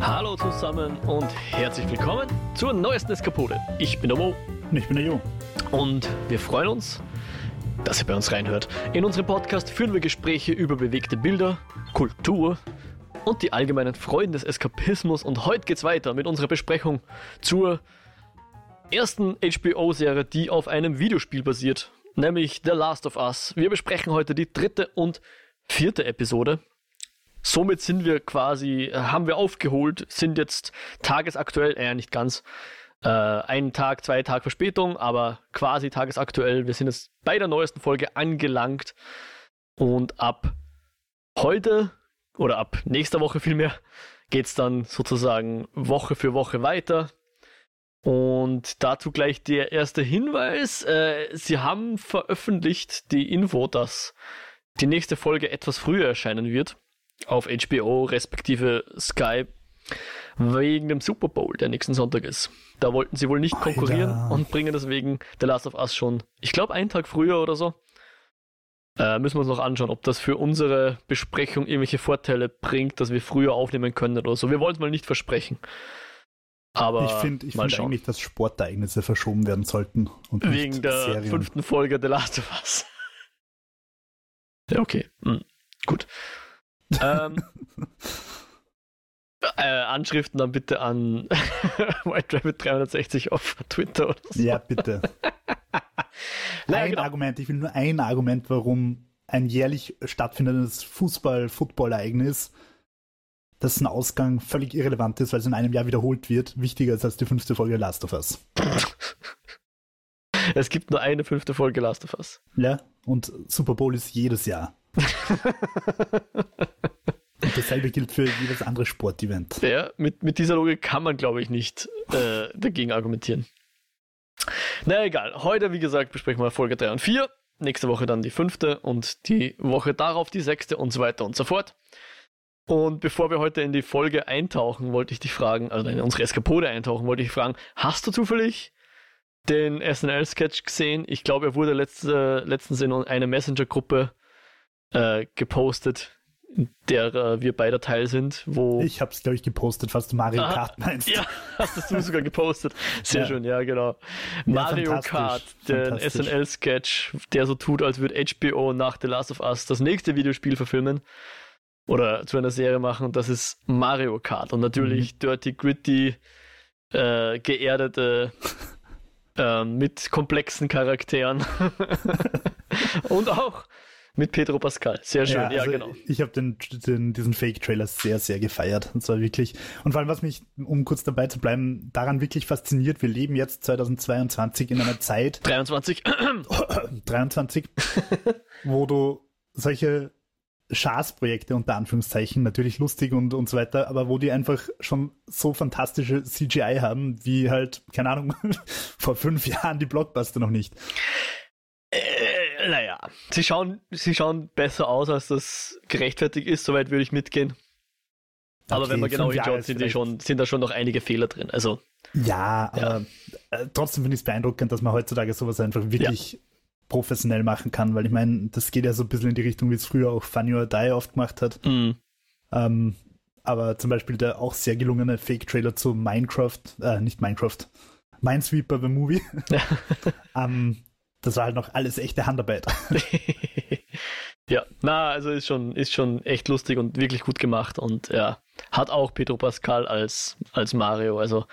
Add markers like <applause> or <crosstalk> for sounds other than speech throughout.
Hallo zusammen und herzlich willkommen zur neuesten Eskapode. Ich bin der Mo. Und ich bin der Jo. Und wir freuen uns, dass ihr bei uns reinhört. In unserem Podcast führen wir Gespräche über bewegte Bilder, Kultur und die allgemeinen Freuden des Eskapismus. Und heute geht's weiter mit unserer Besprechung zur ersten HBO-Serie, die auf einem Videospiel basiert, nämlich The Last of Us. Wir besprechen heute die dritte und vierte Episode. Somit sind wir quasi, haben wir aufgeholt, sind jetzt tagesaktuell, eher nicht ganz, äh, einen Tag, zwei Tage Verspätung, aber quasi tagesaktuell. Wir sind jetzt bei der neuesten Folge angelangt und ab heute oder ab nächster Woche vielmehr geht's dann sozusagen Woche für Woche weiter. Und dazu gleich der erste Hinweis. Äh, sie haben veröffentlicht die Info, dass die nächste Folge etwas früher erscheinen wird. Auf HBO respektive Sky. Wegen dem Super Bowl, der nächsten Sonntag ist. Da wollten sie wohl nicht Alter. konkurrieren und bringen deswegen The Last of Us schon, ich glaube, einen Tag früher oder so. Äh, müssen wir uns noch anschauen, ob das für unsere Besprechung irgendwelche Vorteile bringt, dass wir früher aufnehmen können oder so. Wir wollen es mal nicht versprechen. Aber ich finde ich find eigentlich, dass Sportereignisse verschoben werden sollten. Wegen der Serien. fünften Folge The Last of Us. <laughs> Ja, okay. Hm. Gut. Ähm, äh, Anschriften dann bitte an <laughs> White Rabbit 360 auf Twitter oder so. Ja, bitte. <laughs> Naja, ein genau. Argument, ich will nur ein Argument, warum ein jährlich stattfindendes Fußball-Football-Ereignis, dessen Ausgang völlig irrelevant ist, weil es in einem Jahr wiederholt wird, wichtiger ist als die fünfte Folge Last of Us. <laughs> Es gibt nur eine fünfte Folge Last of Us. Ja, und Super Bowl ist jedes Jahr. Und dasselbe gilt für jedes andere Sportevent. Ja, mit, mit dieser Logik kann man, glaube ich, nicht äh, dagegen argumentieren. Na egal. Heute, wie gesagt, besprechen wir Folge 3 und 4. Nächste Woche dann die fünfte und die Woche darauf die sechste und so weiter und so fort. Und bevor wir heute in die Folge eintauchen, wollte ich dich fragen, also in unsere Eskapode eintauchen, wollte ich fragen, hast du zufällig den SNL-Sketch gesehen? Ich glaube, er wurde letzte, letztens in eine Messenger-Gruppe äh, gepostet, in der äh, wir beide Teil sind, wo Ich habe es, glaube ich, gepostet, was du Mario Aha. Kart meinst. ja, <laughs> hast du sogar gepostet. Sehr Ja. schön, ja, genau. Mario fantastisch, Kart, den. SNL-Sketch, der so tut, als würde HBO nach The Last of Us das nächste Videospiel verfilmen oder zu einer Serie machen. Und das ist Mario Kart. Und Mhm. natürlich dirty, gritty, äh, geerdete, <laughs> ähm, mit komplexen Charakteren. <laughs> Und auch mit Pedro Pascal. Sehr schön, ja, also genau. Ich habe den, den, diesen Fake-Trailer sehr, sehr gefeiert. Und zwar wirklich. Und vor allem, was mich, um kurz dabei zu bleiben, daran wirklich fasziniert, wir leben jetzt 2022 in einer Zeit, <laughs> 23. 23, <coughs> wo du solche Schaßprojekte unter Anführungszeichen, natürlich lustig und, und so weiter, aber wo die einfach schon so fantastische CGI haben, wie halt, keine Ahnung, <laughs> vor fünf Jahren die Blockbuster noch nicht. Äh, naja, sie schauen, sie schauen besser aus, als das gerechtfertigt ist, soweit würde ich mitgehen. Aber Okay, wenn man genau hinschaut, sind, die vielleicht- schon, sind da schon noch einige Fehler drin. Also, Ja, aber Äh, trotzdem finde ich es beeindruckend, dass man heutzutage sowas einfach wirklich professionell machen kann, weil ich meine, das geht ja so ein bisschen in die Richtung, wie es früher auch Funny or Die oft gemacht hat. mh, Ähm, aber zum Beispiel der auch sehr gelungene Fake-Trailer zu Minecraft, äh, nicht Minecraft, Minesweeper the Movie. <laughs> <laughs> ähm, das war halt noch alles echte Handarbeit. <laughs> <laughs> ja, na, also ist schon, ist schon echt lustig und wirklich gut gemacht und ja, hat auch Pedro Pascal als, als Mario. Also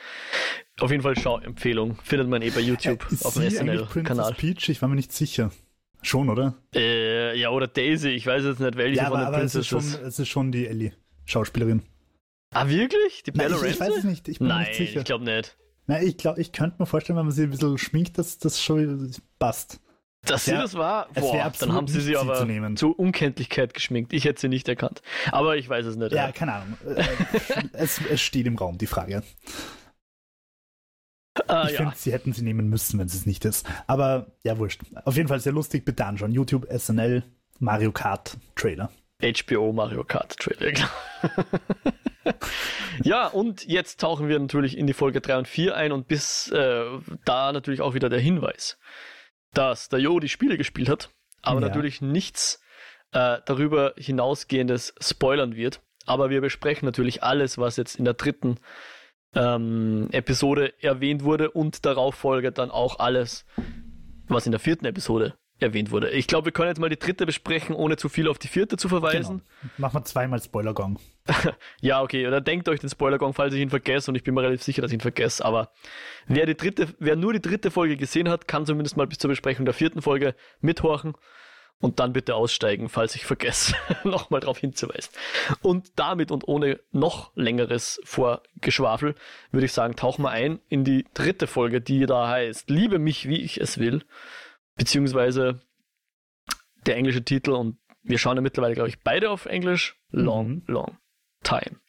auf jeden Fall Schauempfehlung. Findet man eh bei YouTube Ist auf dem SNL-Kanal. Princess Peach? Ich war mir nicht sicher. Schon, oder? Äh, ja, oder Daisy, ich weiß jetzt nicht, welche ja, von aber, den aber es, ist schon, es ist schon die Ellie, Schauspielerin. Ah, wirklich? Die Nein, Bella ich, ich weiß es nicht, ich bin mir Nein, nicht sicher. ich glaube nicht. Nein, ich glaube, ich könnte mir vorstellen, wenn man sie ein bisschen schminkt, dass das schon passt. Dass sie wär- das war, boah, dann haben sie sie sie aber zu zur Unkenntlichkeit geschminkt. Ich hätte sie nicht erkannt. Aber ich weiß es nicht. Ja, keine Ahnung. Äh, es, es steht im Raum, die Frage. Ah, ich ja. finde, sie hätten sie nehmen müssen, wenn es es nicht ist. Aber ja, wurscht. Auf jeden Fall sehr lustig. Bitte anschauen. YouTube, SNL, Mario Kart Trailer. HBO Mario Kart Trailer, <laughs> ja, und jetzt tauchen wir natürlich in die Folge 3 und 4 ein und bis äh, da natürlich auch wieder der Hinweis, dass der Jo die Spiele gespielt hat, aber Ja. natürlich nichts äh, darüber hinausgehendes spoilern wird. aber wir besprechen natürlich alles, was jetzt in der dritten ähm, Episode erwähnt wurde und darauf folgt dann auch alles, was in der vierten Episode erwähnt wurde. Ich glaube, wir können jetzt mal die dritte besprechen, ohne zu viel auf die vierte zu verweisen. Genau. Machen wir zweimal Spoilergong. <laughs> ja, okay, oder denkt euch den Spoilergong, falls ich ihn vergesse und ich bin mir relativ sicher, dass ich ihn vergesse, aber wer die dritte, wer nur die dritte Folge gesehen hat, kann zumindest mal bis zur Besprechung der vierten Folge mithorchen und dann bitte aussteigen, falls ich vergesse, <laughs> nochmal darauf hinzuweisen. Und damit und ohne noch längeres Vorgeschwafel würde ich sagen, tauchen wir ein in die dritte Folge, die da heißt Liebe mich, wie ich es will beziehungsweise der englische Titel und wir schauen ja mittlerweile, glaube ich, beide auf Englisch. Long, mhm. long time.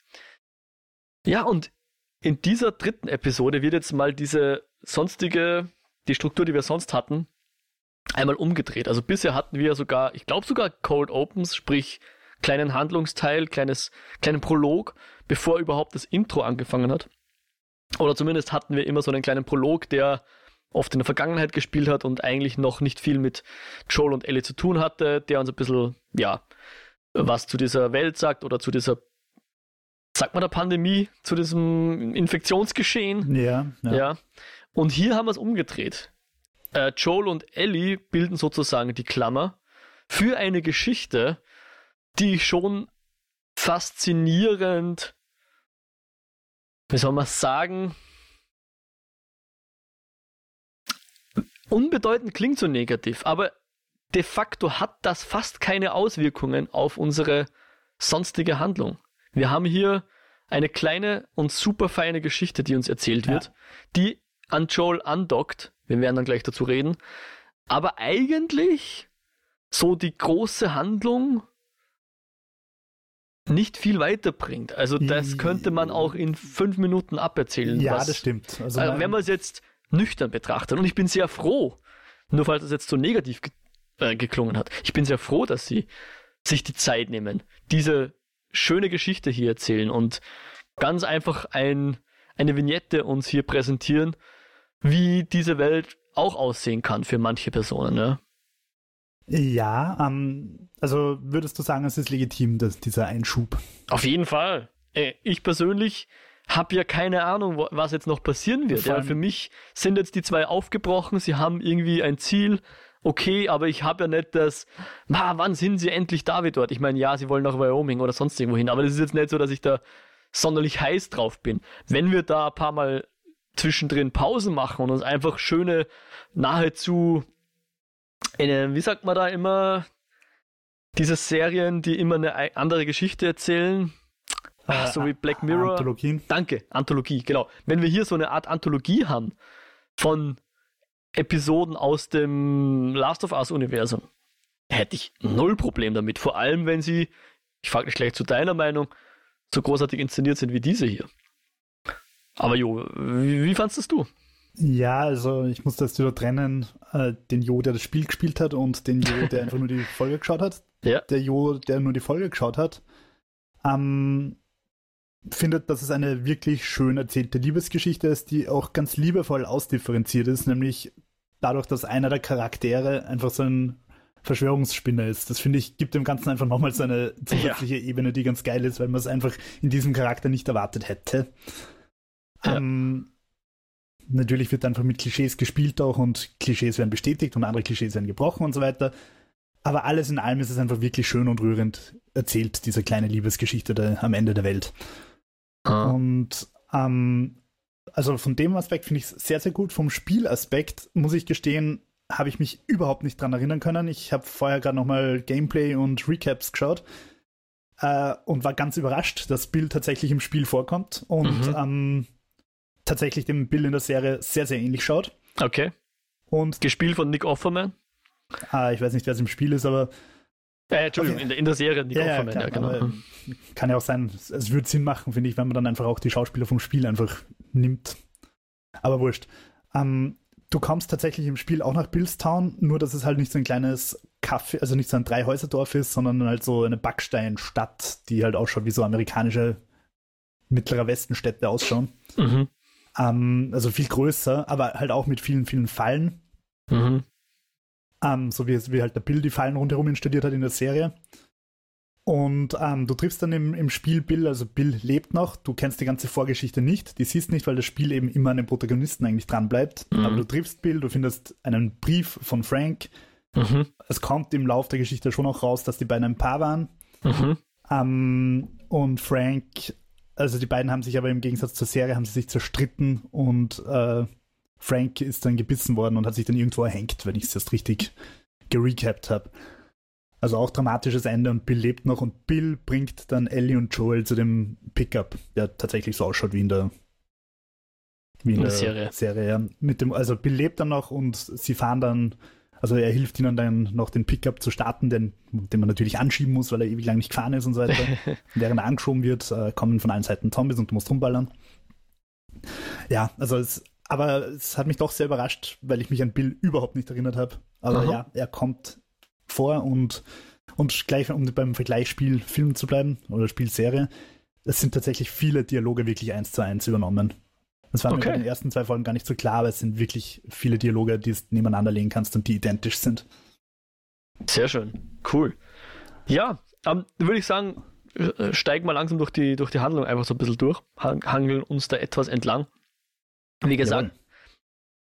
Ja, und in dieser dritten Episode wird jetzt mal diese sonstige, die Struktur, die wir sonst hatten, einmal umgedreht. Also bisher hatten wir sogar, ich glaube sogar Cold Opens, sprich kleinen Handlungsteil, kleines, kleinen Prolog, bevor überhaupt das Intro angefangen hat. Oder zumindest hatten wir immer so einen kleinen Prolog, der oft in der Vergangenheit gespielt hat und eigentlich noch nicht viel mit Joel und Ellie zu tun hatte, der uns ein bisschen, ja, was zu dieser Welt sagt oder zu dieser, sagt man der Pandemie, zu diesem Infektionsgeschehen. Ja, ja. ja. Und hier haben wir es umgedreht. Äh, Joel und Ellie bilden sozusagen die Klammer für eine Geschichte, die schon faszinierend, wie soll man sagen, Unbedeutend klingt so negativ, aber de facto hat das fast keine Auswirkungen auf unsere sonstige Handlung. Wir haben hier eine kleine und super feine Geschichte, die uns erzählt wird, ja. die an Joel andockt. Wir werden dann gleich dazu reden. Aber eigentlich so die große Handlung nicht viel weiterbringt. Also das könnte man auch in fünf Minuten aberzählen. Ja, was, das stimmt. Also, äh, wenn man es jetzt nüchtern betrachtet. Und ich bin sehr froh, nur falls es jetzt so negativ ge äh, geklungen hat, ich bin sehr froh, dass sie sich die Zeit nehmen, diese schöne Geschichte hier erzählen und ganz einfach ein, eine Vignette uns hier präsentieren, wie diese Welt auch aussehen kann für manche Personen. Ne? Ja, ähm, also würdest du sagen, es ist legitim, dass dieser Einschub? Auf jeden Fall. Äh, ich persönlich habe ja keine Ahnung, was jetzt noch passieren wird. Ja, für mich sind jetzt die zwei aufgebrochen, sie haben irgendwie ein Ziel, okay, aber ich habe ja nicht das, ma, wann sind sie endlich da wie dort? Ich meine, ja, sie wollen nach Wyoming oder sonst irgendwo hin, aber das ist jetzt nicht so, dass ich da sonderlich heiß drauf bin. Wenn wir da ein paar Mal zwischendrin Pausen machen und uns einfach schöne, nahezu, eine, wie sagt man da immer, diese Serien, die immer eine andere Geschichte erzählen, Ach, <laughs> so wie Black Mirror. Anthologien. Danke, Anthologie, genau. Wenn wir hier so eine Art Anthologie haben von Episoden aus dem Last of Us-Universum, hätte ich null Problem damit. Vor allem, wenn sie, ich frage dich gleich zu deiner Meinung, so großartig inszeniert sind wie diese hier. Aber Jo, wie, wie fandest du? Ja, also ich muss das wieder trennen, äh, den Jo, der das Spiel gespielt hat und den Jo, der <laughs> einfach nur die Folge geschaut hat. Ja. Der Jo, der nur die Folge geschaut hat. Ähm, findet, dass es eine wirklich schön erzählte Liebesgeschichte ist, die auch ganz liebevoll ausdifferenziert ist, nämlich dadurch, dass einer der Charaktere einfach so ein Verschwörungsspinner ist. Das finde ich, gibt dem Ganzen einfach nochmal so eine zusätzliche ja. Ebene, die ganz geil ist, weil man es einfach in diesem Charakter nicht erwartet hätte. Ja. Ähm, natürlich wird einfach mit Klischees gespielt auch und Klischees werden bestätigt und andere Klischees werden gebrochen und so weiter. Aber alles in allem ist es einfach wirklich schön und rührend erzählt, diese kleine Liebesgeschichte der, am Ende der Welt. Ah. Und ähm, also von dem Aspekt finde ich es sehr, sehr gut. Vom Spielaspekt muss ich gestehen, habe ich mich überhaupt nicht dran erinnern können. Ich habe vorher gerade nochmal Gameplay und Recaps geschaut äh, und war ganz überrascht, dass Bill tatsächlich im Spiel vorkommt und mhm. ähm, tatsächlich dem Bill in der Serie sehr, sehr ähnlich schaut. Okay. Und Gespielt von Nick Offerman? Ah, ich weiß nicht, wer es im Spiel ist, aber äh, Entschuldigung, okay. in, der, in, der, Serie Nick ja, Offerman, ja, klar, ja genau. Kann ja auch sein, es würde Sinn machen, finde ich, wenn man dann einfach auch die Schauspieler vom Spiel einfach nimmt. Aber wurscht. Ähm, du kommst tatsächlich im Spiel auch nach Billstown, nur dass es halt nicht so ein kleines Kaffee, also nicht so ein Dreihäuserdorf ist, sondern halt so eine Backsteinstadt, die halt ausschaut wie so amerikanische mittlerer Westenstädte ausschauen. Mhm. Ähm, also viel größer, aber halt auch mit vielen, vielen Fallen. Mhm. Ähm, so wie, wie halt der Bill die Fallen rundherum installiert hat in der Serie. Und ähm, du triffst dann im, im Spiel Bill, also Bill lebt noch, du kennst die ganze Vorgeschichte nicht, die siehst nicht, weil das Spiel eben immer an den Protagonisten eigentlich dran bleibt. Mhm. Aber du triffst Bill, du findest einen Brief von Frank. Mhm. Es kommt im Lauf der Geschichte schon auch raus, dass die beiden ein Paar waren. Mhm. Ähm, und Frank, also die beiden haben sich aber im Gegensatz zur Serie, haben sie sich zerstritten und äh, Frank ist dann gebissen worden und hat sich dann irgendwo erhängt, wenn ich es jetzt richtig gerecapt habe. Also auch dramatisches Ende und Bill lebt noch und Bill bringt dann Ellie und Joel zu dem Pickup, der tatsächlich so ausschaut wie in der, wie in der Serie. Serie Mit dem, also Bill lebt dann noch und sie fahren dann, also er hilft ihnen dann noch den Pickup zu starten, den, den man natürlich anschieben muss, weil er ewig lang nicht gefahren ist und so weiter. <laughs> Während er angeschoben wird, äh, kommen von allen Seiten Zombies und du musst rumballern. Ja, also es, aber es hat mich doch sehr überrascht, weil ich mich an Bill überhaupt nicht erinnert habe. Aber Aha. ja, er kommt vor und, und gleich, um beim Vergleichsspiel Film zu bleiben oder Spielserie, es sind tatsächlich viele Dialoge wirklich eins zu eins übernommen. Das war okay. mir in den ersten zwei Folgen gar nicht so klar, aber es sind wirklich viele Dialoge, die du nebeneinander legen kannst und die identisch sind. Sehr schön. Cool. Ja, ähm, würde ich sagen, äh, steigen wir langsam durch die, durch die Handlung einfach so ein bisschen durch, hangeln uns da etwas entlang. Wie gesagt, Jawohl.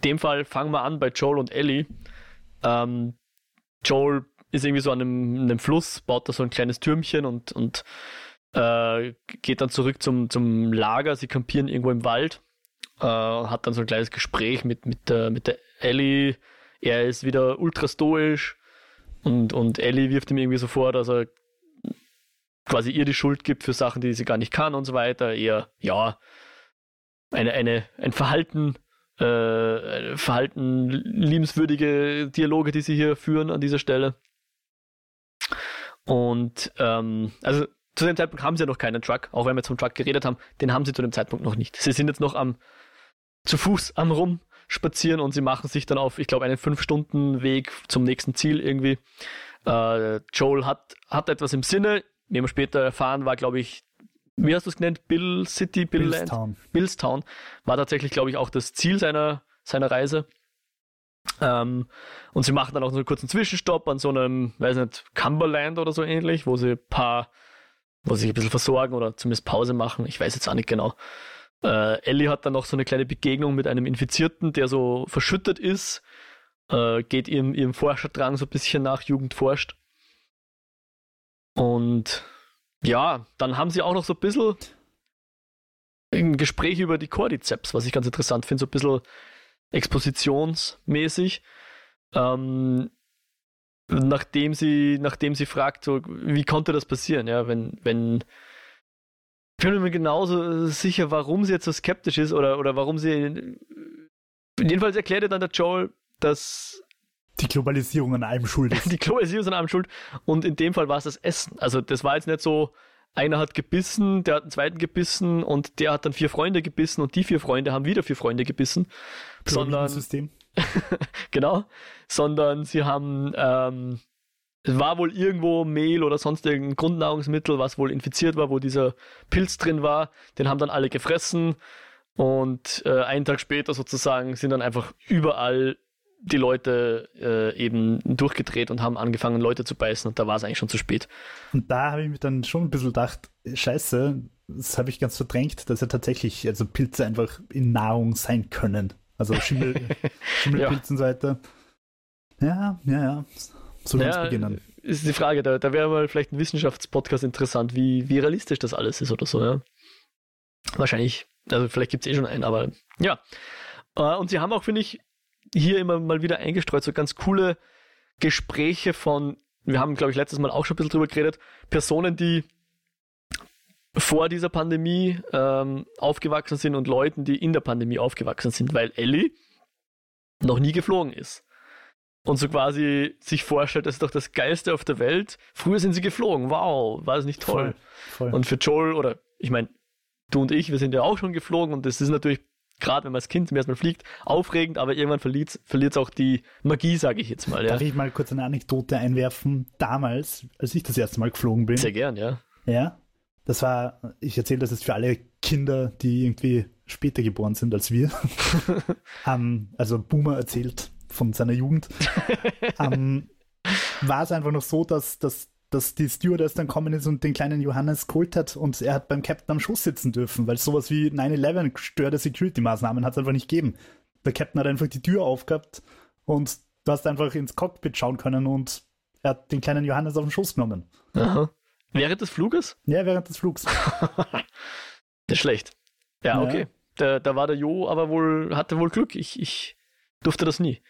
in dem Fall fangen wir an bei Joel und Ellie. Ähm, Joel ist irgendwie so an einem, einem, Fluss, baut da so ein kleines Türmchen und, und äh, geht dann zurück zum, zum Lager. Sie kampieren irgendwo im Wald, äh, hat dann so ein kleines Gespräch mit, mit, der, mit der Ellie. Er ist wieder ultra stoisch und, und Ellie wirft ihm irgendwie so vor, dass er quasi ihr die Schuld gibt für Sachen, die sie gar nicht kann und so weiter. Eher, ja, eine, eine, ein Verhalten, äh, Verhalten, liebenswürdige Dialoge, die sie hier führen an dieser Stelle. Und ähm, also zu dem Zeitpunkt haben sie ja noch keinen Truck, auch wenn wir zum Truck geredet haben, den haben sie zu dem Zeitpunkt noch nicht. Sie sind jetzt noch am zu Fuß am Rumspazieren und sie machen sich dann auf, ich glaube, einen 5-Stunden-Weg zum nächsten Ziel irgendwie. Äh, Joel hat, hat etwas im Sinne, wie wir später erfahren, war, glaube ich, wie hast du es genannt? Bill City, Bill Billstown. Land? Billstown. War tatsächlich, glaube ich, auch das Ziel seiner, seiner Reise. Ähm, und sie machen dann auch so einen kurzen Zwischenstopp an so einem, weiß nicht, Cumberland oder so ähnlich, wo sie ein paar, wo sie sich ein bisschen versorgen oder zumindest Pause machen. Ich weiß jetzt auch nicht genau. Äh, Ellie hat dann noch so eine kleine Begegnung mit einem Infizierten, der so verschüttet ist. Äh, geht ihrem, ihrem Forscherdrang so ein bisschen nach, Jugend forscht. Und ja, dann haben sie auch noch so ein bisschen ein Gespräch über die Cordyceps, was ich ganz interessant finde, so ein bisschen expositionsmäßig. Ähm, nachdem sie, nachdem sie fragt, so, wie konnte das passieren, ja, wenn, wenn ich bin mir genauso sicher, warum sie jetzt so skeptisch ist oder, oder warum sie. Jedenfalls erklärte dann der Joel, dass die Globalisierung an allem schuld <laughs> ist. Die Globalisierung ist an allem schuld. Und in dem Fall war es das Essen. Also das war jetzt nicht so, einer hat gebissen, der hat einen zweiten gebissen und der hat dann vier Freunde gebissen und die vier Freunde haben wieder vier Freunde gebissen. Sondern. System. <laughs> genau. Sondern sie haben, ähm, es war wohl irgendwo Mehl oder sonst irgendein Grundnahrungsmittel, was wohl infiziert war, wo dieser Pilz drin war. Den haben dann alle gefressen. Und äh, einen Tag später sozusagen sind dann einfach überall die Leute äh, eben durchgedreht und haben angefangen, Leute zu beißen und da war es eigentlich schon zu spät. Und da habe ich mir dann schon ein bisschen gedacht, scheiße, das habe ich ganz verdrängt, dass ja tatsächlich also Pilze einfach in Nahrung sein können. Also Schimmel, <laughs> Schimmelpilze ja. und so weiter. Ja, ja, ja. So ja, beginnen. Ist die Frage, da, da wäre mal vielleicht ein Wissenschaftspodcast interessant, wie, wie realistisch das alles ist oder so, ja. Wahrscheinlich, also vielleicht gibt es eh schon einen, aber ja. Äh, und sie haben auch, finde ich, hier immer mal wieder eingestreut, so ganz coole Gespräche von, wir haben, glaube ich, letztes Mal auch schon ein bisschen drüber geredet, Personen, die vor dieser Pandemie ähm, aufgewachsen sind und Leuten, die in der Pandemie aufgewachsen sind, weil Ellie noch nie geflogen ist. Und so quasi sich vorstellt, das ist doch das Geilste auf der Welt. Früher sind sie geflogen. Wow, war das nicht toll? Voll, voll. Und für Joel, oder ich meine, du und ich, wir sind ja auch schon geflogen und das ist natürlich gerade wenn man als Kind zum ersten Mal fliegt, aufregend, aber irgendwann verliert es auch die Magie, sage ich jetzt mal. Ja. Darf ich mal kurz eine Anekdote einwerfen? Damals, als ich das erste Mal geflogen bin. Sehr gern, ja. Ja. Das war, ich erzähle das jetzt für alle Kinder, die irgendwie später geboren sind als wir. <laughs> um, also Boomer erzählt von seiner Jugend. um, <laughs> war es einfach noch so, dass, dass dass die Stewardess dann kommen ist und den kleinen Johannes geholt hat und er hat beim Captain am Schoß sitzen dürfen, weil sowas wie 9-11 gestörte Security-Maßnahmen hat es einfach nicht gegeben. Der Captain hat einfach die Tür aufgehabt und du hast einfach ins Cockpit schauen können und er hat den kleinen Johannes auf den Schoß genommen. Aha. Während des Fluges? Ja, während des Flugs. <laughs> das ist schlecht. Ja, Ja. okay. Da, da war der Jo aber wohl, hatte wohl Glück. Ich, ich durfte das nie.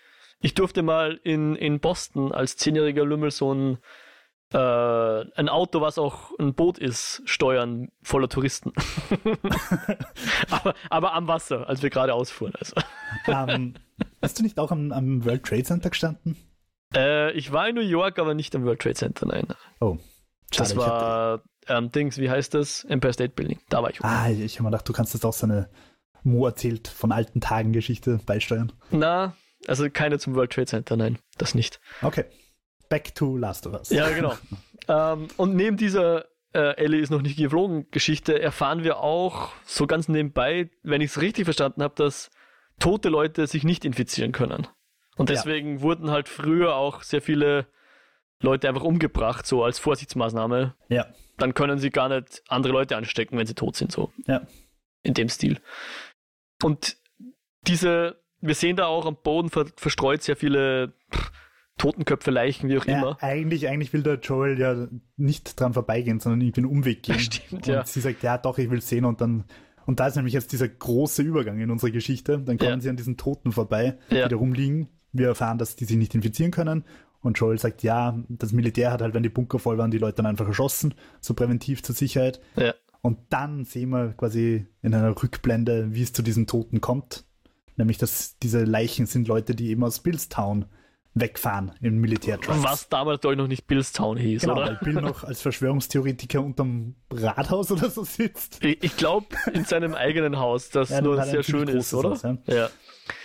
Ich durfte mal in, in Boston als zehnjähriger Lümmel so ein, äh, ein Auto, was auch ein Boot ist, steuern, voller Touristen. <laughs> <laughs> aber, aber am Wasser, als wir gerade ausfuhren. Also. ähm, hast du nicht auch am, am World Trade Center gestanden? Äh, ich war in New York, aber nicht am World Trade Center, nein. Oh, Das schade, hätte- war ähm, Dings, wie heißt das? Empire State Building. Da war ich. Ah, ich habe mir gedacht, du kannst das auch so eine Mo erzählt von alten Tagen Geschichte beisteuern. Na, also keine zum World Trade Center, nein, das nicht. Okay. Back to Last of Us. Ja, genau. <laughs> ähm, und neben dieser äh, Ellie ist noch nicht geflogen Geschichte erfahren wir auch so ganz nebenbei, wenn ich es richtig verstanden habe, dass tote Leute sich nicht infizieren können. Und Ja. deswegen wurden halt früher auch sehr viele Leute einfach umgebracht, so als Vorsichtsmaßnahme. Ja. Dann können sie gar nicht andere Leute anstecken, wenn sie tot sind, so. Ja. In dem Stil. Und diese, wir sehen da auch am Boden ver verstreut sehr viele pff, Totenköpfe, Leichen, wie auch Ja, immer. eigentlich, eigentlich will der Joel ja nicht dran vorbeigehen, sondern irgendwie einen Umweg gehen. <laughs> Stimmt, und ja. sie sagt, ja doch, ich will sehen und dann, und da ist nämlich jetzt dieser große Übergang in unserer Geschichte. Dann kommen Ja. sie an diesen Toten vorbei, Ja. die da rumliegen. Wir erfahren, dass die sich nicht infizieren können. Und Joel sagt, ja, das Militär hat halt, wenn die Bunker voll waren, die Leute dann einfach erschossen, so präventiv zur Sicherheit. Ja. Und dann sehen wir quasi in einer Rückblende, wie es zu diesen Toten kommt. Nämlich, dass diese Leichen sind Leute, die eben aus Billstown wegfahren im Militärtrucks. Was damals, ich, noch nicht Billstown hieß, Genau, oder? weil Bill noch als Verschwörungstheoretiker unterm Rathaus oder so sitzt. Ich, ich glaube, in seinem eigenen Haus, das Ja, nur sehr schön ist, oder? Haus, ja. ja.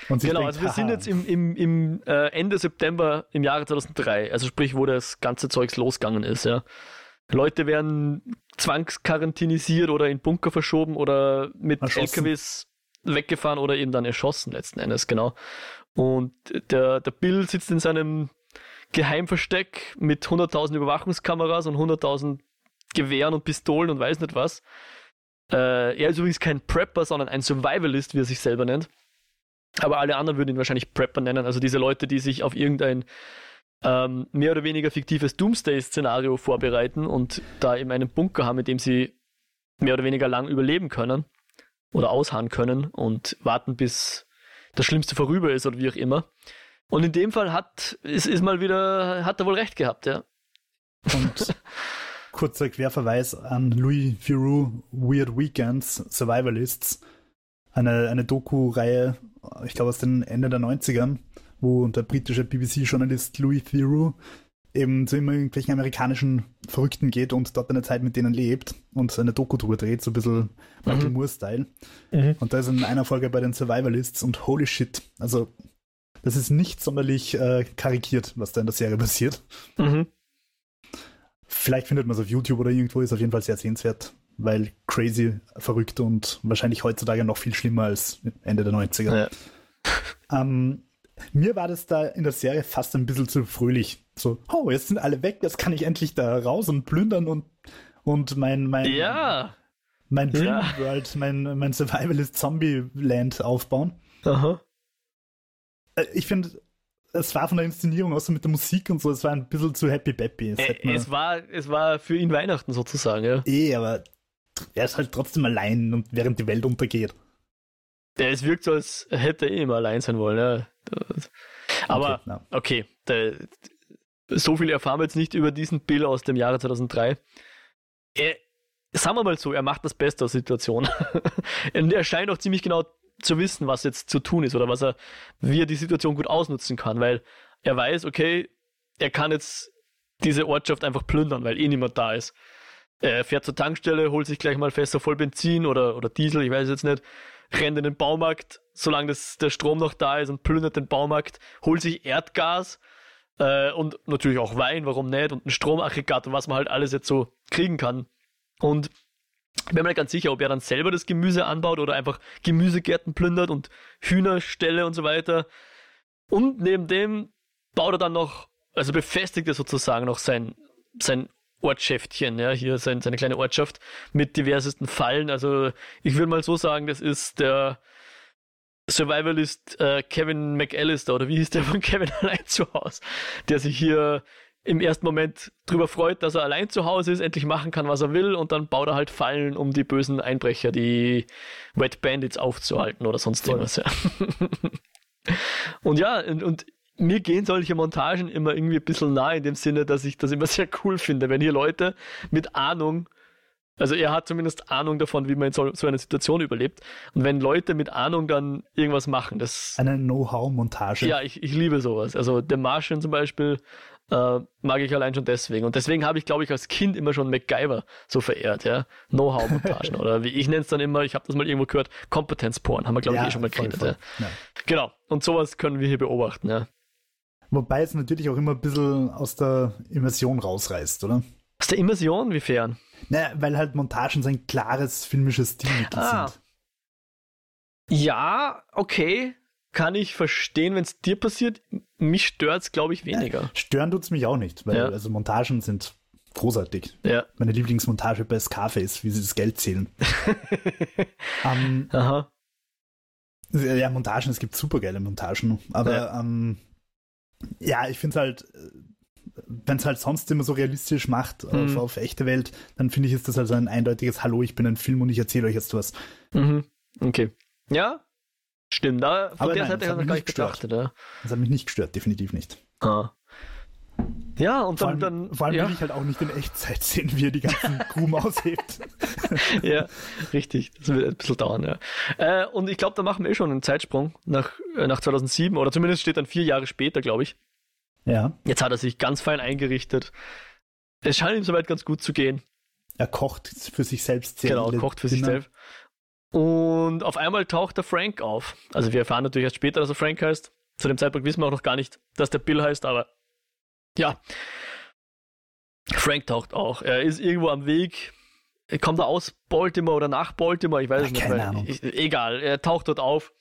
Genau, denkt, also wir sind jetzt im, im, im äh, Ende September im Jahre 2003, also sprich, wo das ganze Zeugs losgegangen ist, ja. Leute werden zwangsquarantinisiert oder in Bunker verschoben oder mit Erschossen. LKWs weggefahren oder eben dann erschossen letzten Endes, genau. Und der, der Bill sitzt in seinem Geheimversteck mit 100.000 Überwachungskameras und 100.000 Gewehren und Pistolen und weiß nicht was. Äh, er ist übrigens kein Prepper, sondern ein Survivalist, wie er sich selber nennt. Aber alle anderen würden ihn wahrscheinlich Prepper nennen. Also diese Leute, die sich auf irgendein ähm, mehr oder weniger fiktives Doomsday-Szenario vorbereiten und da eben einen Bunker haben, mit dem sie mehr oder weniger lang überleben können oder ausharren können und warten, bis das Schlimmste vorüber ist oder wie auch immer. Und in dem Fall hat, ist, ist mal wieder, hat er wohl recht gehabt, ja. Und <laughs> kurzer Querverweis an Louis Theroux Weird Weekends Survivalists. Eine, eine Doku-Reihe, ich glaube aus den Ende der 90ern, wo der britische BBC-Journalist Louis Theroux eben zu immer irgendwelchen amerikanischen Verrückten geht und dort eine Zeit mit denen lebt und eine Doku drüber dreht, so ein bisschen Michael Mhm. Moore-Style. Mhm. Und da ist in einer Folge bei den Survivalists und holy shit, also das ist nicht sonderlich äh, karikiert, was da in der Serie passiert. Mhm. Vielleicht findet man es auf YouTube oder irgendwo, ist auf jeden Fall sehr sehenswert, weil crazy, verrückt und wahrscheinlich heutzutage noch viel schlimmer als Ende der 90er. Ja. Ähm, mir war das da in der Serie fast ein bisschen zu fröhlich. So, oh, jetzt sind alle weg, jetzt kann ich endlich da raus und plündern und, und mein, mein, ja. mein Dream Ja. World, mein, mein Survivalist Zombie Land aufbauen. Aha. Äh, Ich finde, es war von der Inszenierung, außer mit der Musik und so, es war ein bisschen zu happy peppy. Es Äh, Es war, es war für ihn Weihnachten sozusagen, ja. Eh, aber er ist halt trotzdem allein und während die Welt untergeht. Der, es wirkt so, als hätte er eh immer allein sein wollen, ja. Aber, Okay, okay, der, so viel erfahren wir jetzt nicht über diesen Bill aus dem Jahre 2003. Er, sagen wir mal so, er macht das Beste aus der Situation. <laughs> Und er scheint auch ziemlich genau zu wissen, was jetzt zu tun ist oder was er, wie er die Situation gut ausnutzen kann, weil er weiß, okay, er kann jetzt diese Ortschaft einfach plündern, weil eh niemand da ist. Er fährt zur Tankstelle, holt sich gleich mal Fässer voll Benzin oder, oder Diesel, ich weiß jetzt nicht, rennt in den Baumarkt, solange das, der Strom noch da ist und plündert den Baumarkt, holt sich Erdgas äh, und natürlich auch Wein, warum nicht, und ein Stromaggregat und was man halt alles jetzt so kriegen kann. Und ich bin mir nicht ganz sicher, ob er dann selber das Gemüse anbaut oder einfach Gemüsegärten plündert und Hühnerställe und so weiter. Und neben dem baut er dann noch, also befestigt er sozusagen noch sein, sein Ortschäftchen, ja, hier sein, seine kleine Ortschaft mit diversesten Fallen. Also ich würde mal so sagen, das ist der Survivalist äh, Kevin McAllister oder wie hieß der von <laughs> Kevin allein zu Hause, der sich hier im ersten Moment darüber freut, dass er allein zu Hause ist, endlich machen kann, was er will und dann baut er halt Fallen, um die bösen Einbrecher, die Wet Bandits aufzuhalten oder sonst irgendwas. Ja. <laughs> und ja, und, und mir gehen solche Montagen immer irgendwie ein bisschen nah in dem Sinne, dass ich das immer <laughs> sehr cool finde, wenn hier Leute mit Ahnung also er hat zumindest Ahnung davon, wie man in so, so einer Situation überlebt. Und wenn Leute mit Ahnung dann irgendwas machen, das... Eine Know-how-Montage. Ja, ich, ich liebe sowas. Also The Martian zum Beispiel äh, mag ich allein schon deswegen. Und deswegen habe ich, glaube ich, als Kind immer schon MacGyver so verehrt, ja. Know-how-Montagen. <laughs> oder wie ich nenne es dann immer, ich habe das mal irgendwo gehört, Kompetenzporn, haben wir, glaube ich, eh schon mal geredet. Ja. Ja. Genau. Und sowas können wir hier beobachten, ja. Wobei es natürlich auch immer ein bisschen aus der Immersion rausreißt, oder? Aus der Immersion? Wiefern? Naja, weil halt Montagen so ein klares filmisches Stilmittel ah. sind. Ja, okay. Kann ich verstehen, wenn es dir passiert. Mich stört es, glaube ich, weniger. Ja, stören tut es mich auch nicht, weil ja. also Montagen sind großartig. Ja. Meine Lieblingsmontage bei Scarface, wie sie das Geld zählen. um, <laughs> ähm, Aha. Ja, Montagen, es gibt super geile Montagen, aber ja, ähm, ja ich finde es halt, wenn es halt sonst immer so realistisch macht mhm. auf, auf, echte Welt, dann finde ich, ist das also ein eindeutiges Hallo, ich bin ein Film und ich erzähle euch jetzt was. Mhm. Okay. Ja, stimmt. Da, von Aber der nein, Seite habe ich gar nicht betrachtet. Ja. Das hat mich nicht gestört, definitiv nicht. Ah. Ja, und vor dann. Allem, dann vor allem ja. will ich halt auch nicht in Echtzeit sehen, wie er die ganzen <laughs> Gruben aushebt. ja, richtig. Das wird ein bisschen dauern, ja. Äh, und ich glaube, da machen wir eh schon einen Zeitsprung nach, äh, nach 2007 oder zumindest steht dann vier Jahre später, glaube ich. Ja. Jetzt hat er sich ganz fein eingerichtet. Es scheint ihm soweit ganz gut zu gehen. Er kocht für sich selbst sehr Genau, kocht für Dinner. sich selbst. Und auf einmal taucht der Frank auf. Also wir erfahren natürlich erst später, dass er Frank heißt. Zu dem Zeitpunkt wissen wir auch noch gar nicht, dass der Bill heißt, aber ja. Frank taucht auch. Er ist irgendwo am Weg. Kommt er aus Baltimore oder nach Baltimore? Ich weiß es nicht. Keine Ahnung. Ich, egal, er taucht dort auf.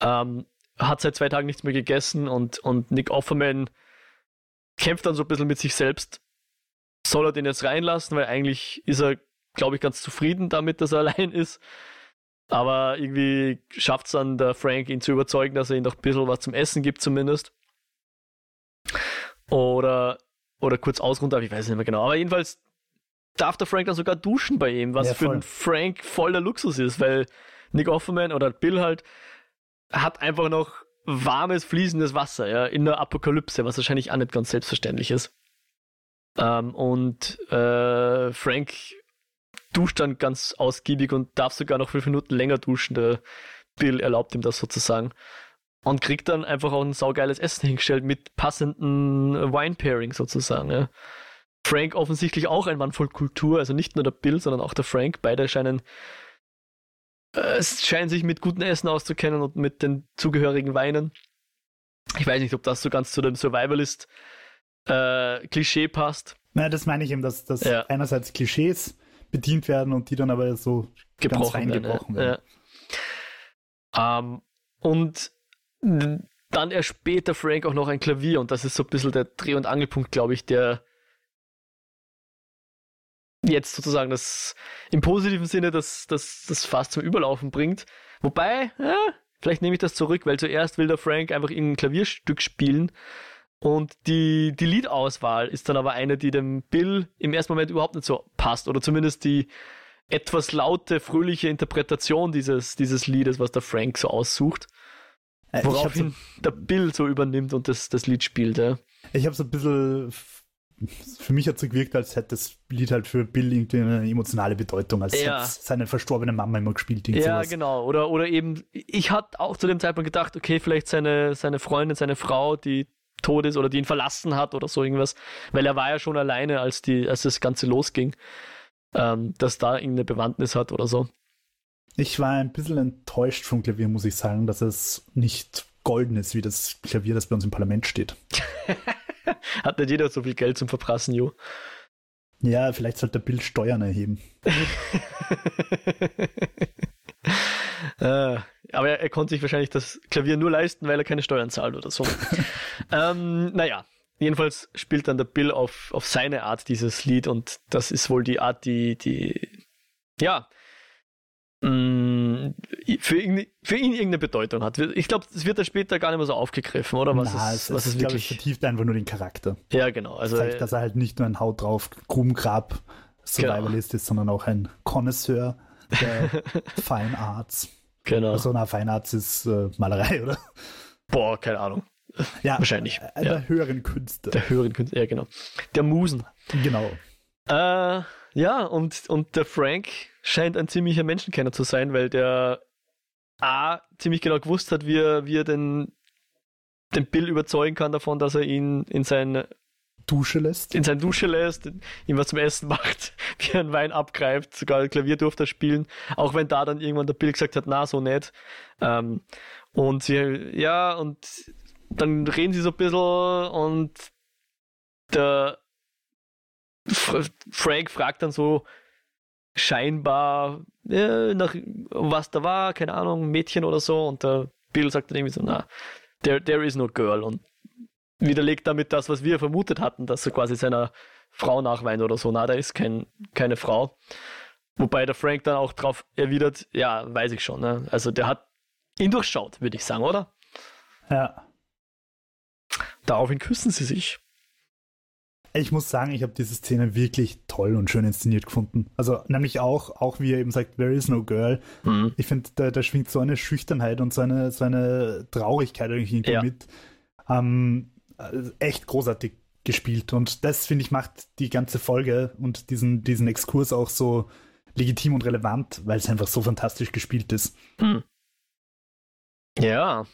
Ähm, hat seit zwei Tagen nichts mehr gegessen und, und Nick Offerman kämpft dann so ein bisschen mit sich selbst. Soll er den jetzt reinlassen, weil eigentlich ist er, glaube ich, ganz zufrieden damit, dass er <laughs> allein ist. Aber irgendwie schafft es dann der Frank, ihn zu überzeugen, dass er ihm doch ein bisschen was zum Essen gibt, zumindest. Oder, oder kurz ausruhen darf, ich weiß nicht mehr genau. Aber jedenfalls darf der Frank dann sogar duschen bei ihm, was ja, für einen Frank voller Luxus ist, weil Nick Offerman oder Bill halt hat einfach noch warmes, fließendes Wasser, ja, in der Apokalypse, was wahrscheinlich auch nicht ganz selbstverständlich ist. Ähm, und äh, Frank duscht dann ganz ausgiebig und darf sogar noch fünf Minuten länger duschen. Der Bill erlaubt ihm das sozusagen. Und kriegt dann einfach auch ein saugeiles Essen hingestellt mit passenden Wine-Pairing sozusagen. Ja. Frank offensichtlich auch ein Mann voll Kultur, also nicht nur der Bill, sondern auch der Frank. Beide scheinen äh, es scheint sich mit gutem Essen auszukennen und mit den zugehörigen Weinen. Ich weiß nicht, ob das so ganz zu dem Survivalist-Klischee äh, passt. Naja, das meine ich eben, dass, dass ja. einerseits Klischees bedient werden und die dann aber so gebrochen ganz werden. werden. Ja. Ähm, und dann erspäht der Frank auch noch ein Klavier und das ist so ein bisschen der Dreh- und Angelpunkt, glaube ich, der jetzt sozusagen das im positiven Sinne das, das, das fast zum Überlaufen bringt. Wobei, ja, vielleicht nehme ich das zurück, weil zuerst will der Frank einfach ein Klavierstück spielen und die, die Liedauswahl ist dann aber eine, die dem Bill im ersten Moment überhaupt nicht so passt oder zumindest die etwas laute, fröhliche Interpretation dieses, dieses Liedes, was der Frank so aussucht. Äh, Woraufhin so, der Bill so übernimmt und das, das Lied spielt. Ja. Ich habe so ein bisschen für mich hat es gewirkt, als hätte das Lied halt für Bill irgendwie eine emotionale Bedeutung, als ja. hätte seine verstorbene Mama immer gespielt. Ja, sowas. genau. Oder, oder eben, ich hatte auch zu dem Zeitpunkt gedacht, okay, vielleicht seine, seine Freundin, seine Frau, die tot ist oder die ihn verlassen hat oder so irgendwas, weil er war ja schon alleine, als, die, als das Ganze losging, ähm, dass da irgendeine Bewandtnis hat oder so. Ich war ein bisschen enttäuscht vom Klavier, muss ich sagen, dass es nicht golden ist, wie das Klavier, das bei uns im Parlament steht. <laughs> Hat nicht jeder so viel Geld zum Verprassen, Jo. Ja, vielleicht sollte der Bild Steuern erheben. <laughs> äh, aber er, er, konnte sich wahrscheinlich das Klavier nur leisten, weil er keine Steuern zahlt oder so. <laughs> ähm, naja, jedenfalls spielt dann der Bill auf, auf seine Art dieses Lied und das ist wohl die Art, die, die, ja, für, ihn, für ihn irgendeine Bedeutung hat. Ich glaube, es wird dann später gar nicht mehr so aufgegriffen, oder? Was Na, ist, es, was ist, ist wirklich. Ich, vertieft einfach nur den Charakter. Ja, genau. Also, zeigt, dass er halt nicht nur ein Haut drauf, Grubengrab Survivalist genau. ist, sondern auch ein Connoisseur der <laughs> Fine Arts. Genau. Also, na, Fine Arts ist äh, Malerei, oder? Boah, keine Ahnung. Ja, wahrscheinlich. Äh, der ja. höheren Künste. Der höheren Künste, ja, genau. Der Musen. Genau. Äh, ja, und, und der Frank scheint ein ziemlicher Menschenkenner zu sein, weil der A ziemlich genau gewusst hat, wie er, wie er den, den Bill überzeugen kann davon, dass er ihn in sein Dusche lässt. In sein Dusche lässt, ihm was zum Essen <laughs> macht, wie er einen Wein abgreift, sogar Klavier durfte er spielen, auch wenn da dann irgendwann der Bill gesagt hat, na, so nicht. Ähm, und sie, ja, und dann reden sie so ein bisschen und der Frank fragt dann so scheinbar äh, nach was da war, keine Ahnung, Mädchen oder so und der Bill sagt dann irgendwie so, na, there, there is no girl und widerlegt damit das, was wir vermutet hatten, dass er quasi seiner Frau nachweint oder so, na, da ist kein, keine Frau. Wobei der Frank dann auch drauf erwidert, ja, weiß ich schon, ne? also der hat ihn durchschaut, würde ich sagen, oder? Ja. Daraufhin küssen sie sich. Ich muss sagen, ich habe diese Szene wirklich toll und schön inszeniert gefunden. Also nämlich auch, auch wie er eben sagt, there is no girl. Mhm. Ich finde, da, da, schwingt so eine Schüchternheit und so eine, so eine Traurigkeit irgendwie ja. mit. Ähm, echt großartig gespielt. Und das, finde ich, macht die ganze Folge und diesen, diesen Exkurs auch so legitim und relevant, weil es einfach so fantastisch gespielt ist. Mhm. Ja.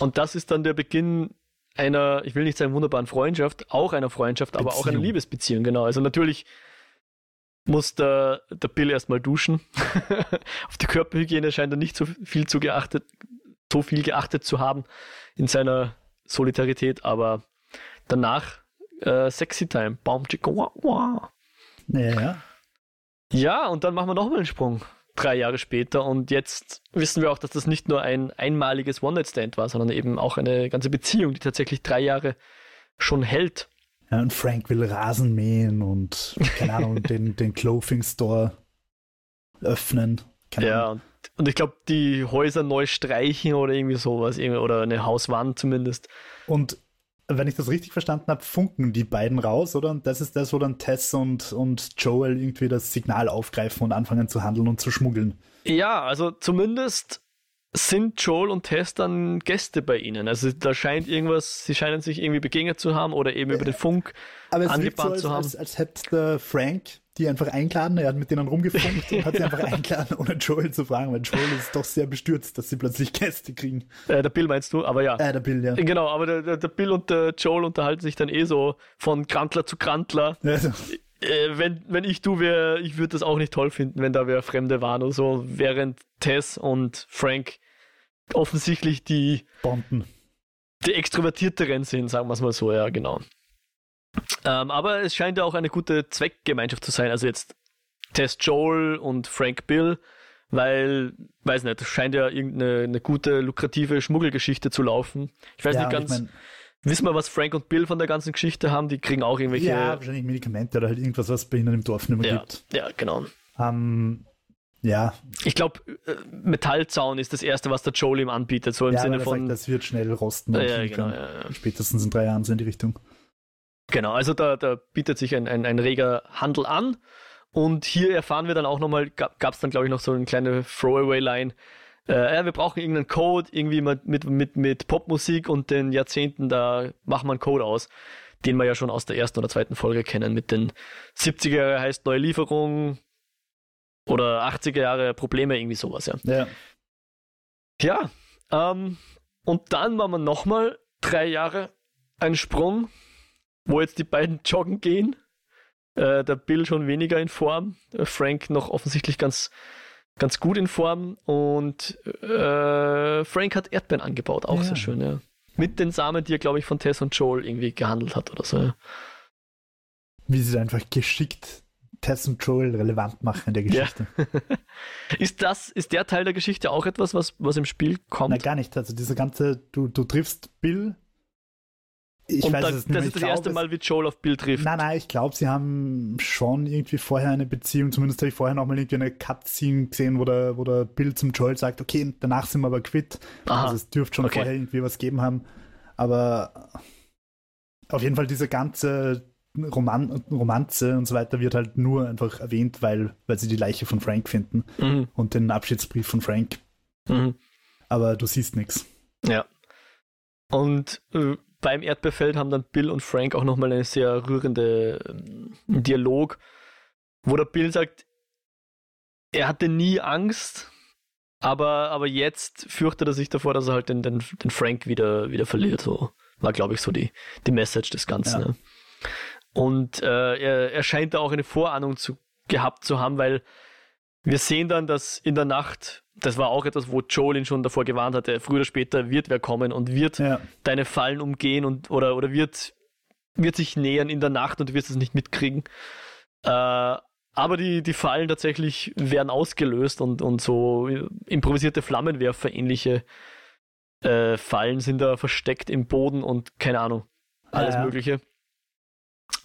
Und das ist dann der Beginn einer, ich will nicht sagen wunderbaren Freundschaft, auch einer Freundschaft, Beziehung. aber auch einer Liebesbeziehung, genau. Also natürlich muss der, der Bill erstmal duschen. <laughs> Auf die Körperhygiene scheint er nicht so viel zu geachtet, so viel geachtet zu haben in seiner Solidarität, aber danach äh, Sexy Time, Baum wah, wah. Ja. Ja, und dann machen wir nochmal einen Sprung drei Jahre später. Und jetzt wissen wir auch, dass das nicht nur ein einmaliges One-Night-Stand war, sondern eben auch eine ganze Beziehung, die tatsächlich drei Jahre schon hält. Ja, und Frank will Rasen mähen und, keine Ahnung, <laughs> den, den Clothing Store öffnen. Keine ja, und, und ich glaube, die Häuser neu streichen oder irgendwie sowas, oder eine Hauswand zumindest. Und wenn ich das richtig verstanden habe, funken die beiden raus, oder? Und das ist das, wo dann Tess und, und Joel irgendwie das Signal aufgreifen und anfangen zu handeln und zu schmuggeln. Ja, also zumindest sind Joel und Tess dann Gäste bei ihnen. Also da scheint irgendwas, sie scheinen sich irgendwie begegnet zu haben oder eben über den Funk Aber es angebahnt so, als, zu haben. Als, als hätte Frank die einfach eingeladen. Er hat mit denen rumgefunkt und hat sie einfach eingeladen, ohne Joel zu fragen, weil Joel ist doch sehr bestürzt, dass sie plötzlich Gäste kriegen. Äh, der Bill meinst du, aber ja. Äh, der Bill, ja. Genau, aber der, der, Bill und der Joel unterhalten sich dann eh so von Krantler zu Krantler. Also. Äh, wenn, wenn ich du wäre, ich würde das auch nicht toll finden, wenn da wer Fremde waren oder so, während Tess und Frank offensichtlich die Bonden. Die extrovertierteren sind, sagen wir es mal so, ja, genau. Ähm, aber es scheint ja auch eine gute Zweckgemeinschaft zu sein. Also jetzt Tess Joel und Frank Bill, weil, weiß nicht, scheint ja irgendeine eine gute, lukrative Schmuggelgeschichte zu laufen. Ich weiß ja, nicht ganz. Ich mein, wissen wir, was Frank und Bill von der ganzen Geschichte haben? Die kriegen auch irgendwelche. Ja, wahrscheinlich Medikamente oder halt irgendwas, was bei ihnen im Dorf nicht mehr ja, gibt. Ja, genau. Ähm, ja. Ich glaube, äh, Metallzaun ist das erste, was der Joel ihm anbietet, so im ja, Sinne von. Sagt, das wird schnell rosten. Ja, genau, ja, Spätestens in drei Jahren so in die Richtung. Genau, also da, da bietet sich ein, ein, ein reger Handel an. Und hier erfahren wir dann auch nochmal, gab es dann glaube ich noch so eine kleine Throwaway-Line. Äh, ja, wir brauchen irgendeinen Code, irgendwie mit, mit, mit, Popmusik und den Jahrzehnten, da machen wir einen Code aus, den wir ja schon aus der ersten oder zweiten Folge kennen, mit den 70er Jahre heißt neue Lieferung oder 80er Jahre Probleme, irgendwie sowas, ja. Ja. Ja, ähm, und dann machen wir nochmal drei Jahre einen Sprung wo jetzt die beiden joggen gehen. Äh, der Bill schon weniger in Form, äh, Frank noch offensichtlich ganz, ganz gut in Form und äh, Frank hat Erdbeeren angebaut, auch ja. sehr schön, ja. Mit den Samen, die er, glaube ich, von Tess und Joel irgendwie gehandelt hat oder so. Ja. Wie sie einfach geschickt Tess und Joel relevant machen in der Geschichte. Ja. <laughs> ist das, ist der Teil der Geschichte auch etwas, was, was im Spiel kommt? Nein, gar nicht. Also dieser ganze, du, du triffst Bill Ich und weiß dann, es nicht das ist das erste glaub, Mal, wie Joel auf Bill trifft. Nein, nein, ich glaube, sie haben schon irgendwie vorher eine Beziehung. Zumindest habe ich vorher noch mal irgendwie eine Cutscene gesehen, wo der, wo der Bill zum Joel sagt, okay, danach sind wir aber quitt. Aha. Also es dürfte schon Okay. vorher irgendwie was geben haben. Aber auf jeden Fall diese ganze Roman Romanze und so weiter wird halt nur einfach erwähnt, weil, weil sie die Leiche von Frank finden Mhm. und den Abschiedsbrief von Frank. Mhm. Aber du siehst nichts. Ja. Und äh, beim Erdbeerfeld haben dann Bill und Frank auch nochmal eine sehr rührende ähm, Dialog, wo der Bill sagt, er hatte nie Angst, aber, aber jetzt fürchtet er sich davor, dass er halt den, den, den Frank wieder, wieder verliert. So war, glaube ich, so die, die Message des Ganzen. Ja. Ne? Und äh, er, er scheint da auch eine Vorahnung zu, gehabt zu haben, weil wir sehen dann, dass in der Nacht, das war auch etwas, wo Joel ihn schon davor gewarnt hatte, früher oder später wird wer kommen und wird Ja, deine Fallen umgehen und oder, oder wird, wird sich nähern in der Nacht und du wirst es nicht mitkriegen. Äh, aber die, die Fallen tatsächlich werden ausgelöst und, und so improvisierte Flammenwerfer ähnliche äh, Fallen sind da versteckt im Boden und keine Ahnung, alles Ja, ja. Mögliche.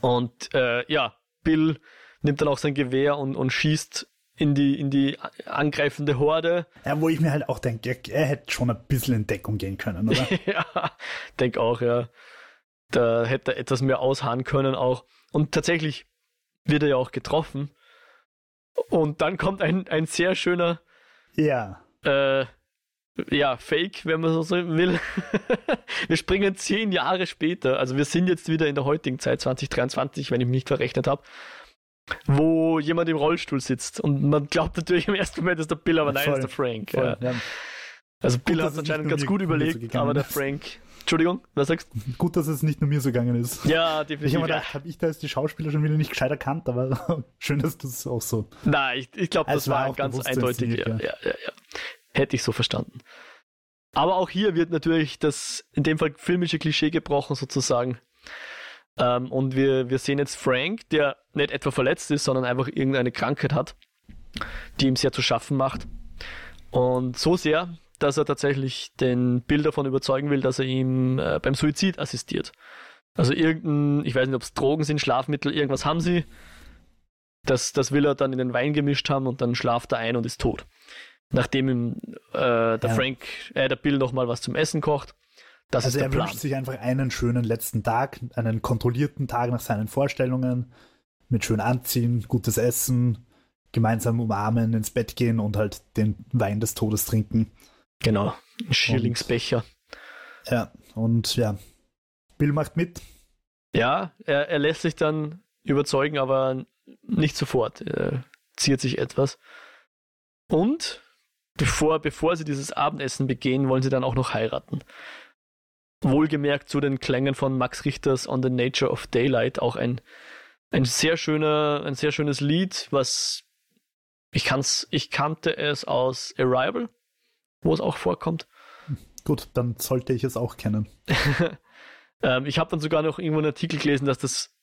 Und äh, ja, Bill nimmt dann auch sein Gewehr und, und schießt in die, in die angreifende Horde. ja, wo ich mir halt auch denke, er, er hätte schon ein bisschen in Deckung gehen können, oder? <laughs> ja, denk auch, ja. Da hätte er etwas mehr ausharren können auch. Und tatsächlich wird er ja auch getroffen. Und dann kommt ein, ein sehr schöner, ja. äh, ja, Fake, wenn man so will. <laughs> wir springen zehn Jahre später, also wir sind jetzt wieder in der heutigen Zeit, 2023, wenn ich mich nicht verrechnet habe, wo jemand im Rollstuhl sitzt. Und man glaubt natürlich im ersten Moment, ist der Bill, aber nein, Voll, ist der Frank. Voll, Ja. ja. Also Bill hat dass es anscheinend ganz gut so überlegt, gegangen aber der ist. Frank. Entschuldigung, was sagst du? Gut, dass es nicht nur mir so gegangen ist. Ja, Ich definitiv. habe mir gedacht, habe ich da jetzt die Schauspieler schon wieder nicht gescheit erkannt, aber <laughs> schön, dass du es auch so. Nein, ich, ich glaube, das war, war ganz eindeutig. Ja, ja, ja. Hätte ich so verstanden. Aber auch hier wird natürlich das, in dem Fall filmische Klischee gebrochen sozusagen. Ähm, und wir, wir sehen jetzt Frank, der nicht etwa verletzt ist, sondern einfach irgendeine Krankheit hat, die ihm sehr zu schaffen macht. Und so sehr, dass er tatsächlich den Bill davon überzeugen will, dass er ihm äh, beim Suizid assistiert. Also irgendein, ich weiß nicht, ob es Drogen sind, Schlafmittel, irgendwas haben sie. Das, das will er dann in den Wein gemischt haben und dann schlaft er ein und ist tot. Nachdem ihm äh, der Ja. Frank, äh, der Bill nochmal was zum Essen kocht. Das Also ist er der Plan. wünscht sich einfach einen schönen letzten Tag, einen kontrollierten Tag nach seinen Vorstellungen, mit schön anziehen, gutes Essen, gemeinsam umarmen, ins Bett gehen und halt den Wein des Todes trinken. Genau. Ein Schierlingsbecher. Ja, und ja, Bill macht mit. Ja, er, er lässt sich dann überzeugen, aber nicht sofort. Er ziert sich etwas. Und bevor, bevor sie dieses Abendessen begehen, wollen sie dann auch noch heiraten. Wohlgemerkt zu den Klängen von Max Richters On the Nature of Daylight, auch ein, ein sehr schöner, ein sehr schönes Lied, was ich kann's, ich kannte es aus Arrival, wo es auch vorkommt. Gut, dann sollte ich es auch kennen. <laughs> Ähm, ich habe dann sogar noch irgendwo einen Artikel gelesen, dass das,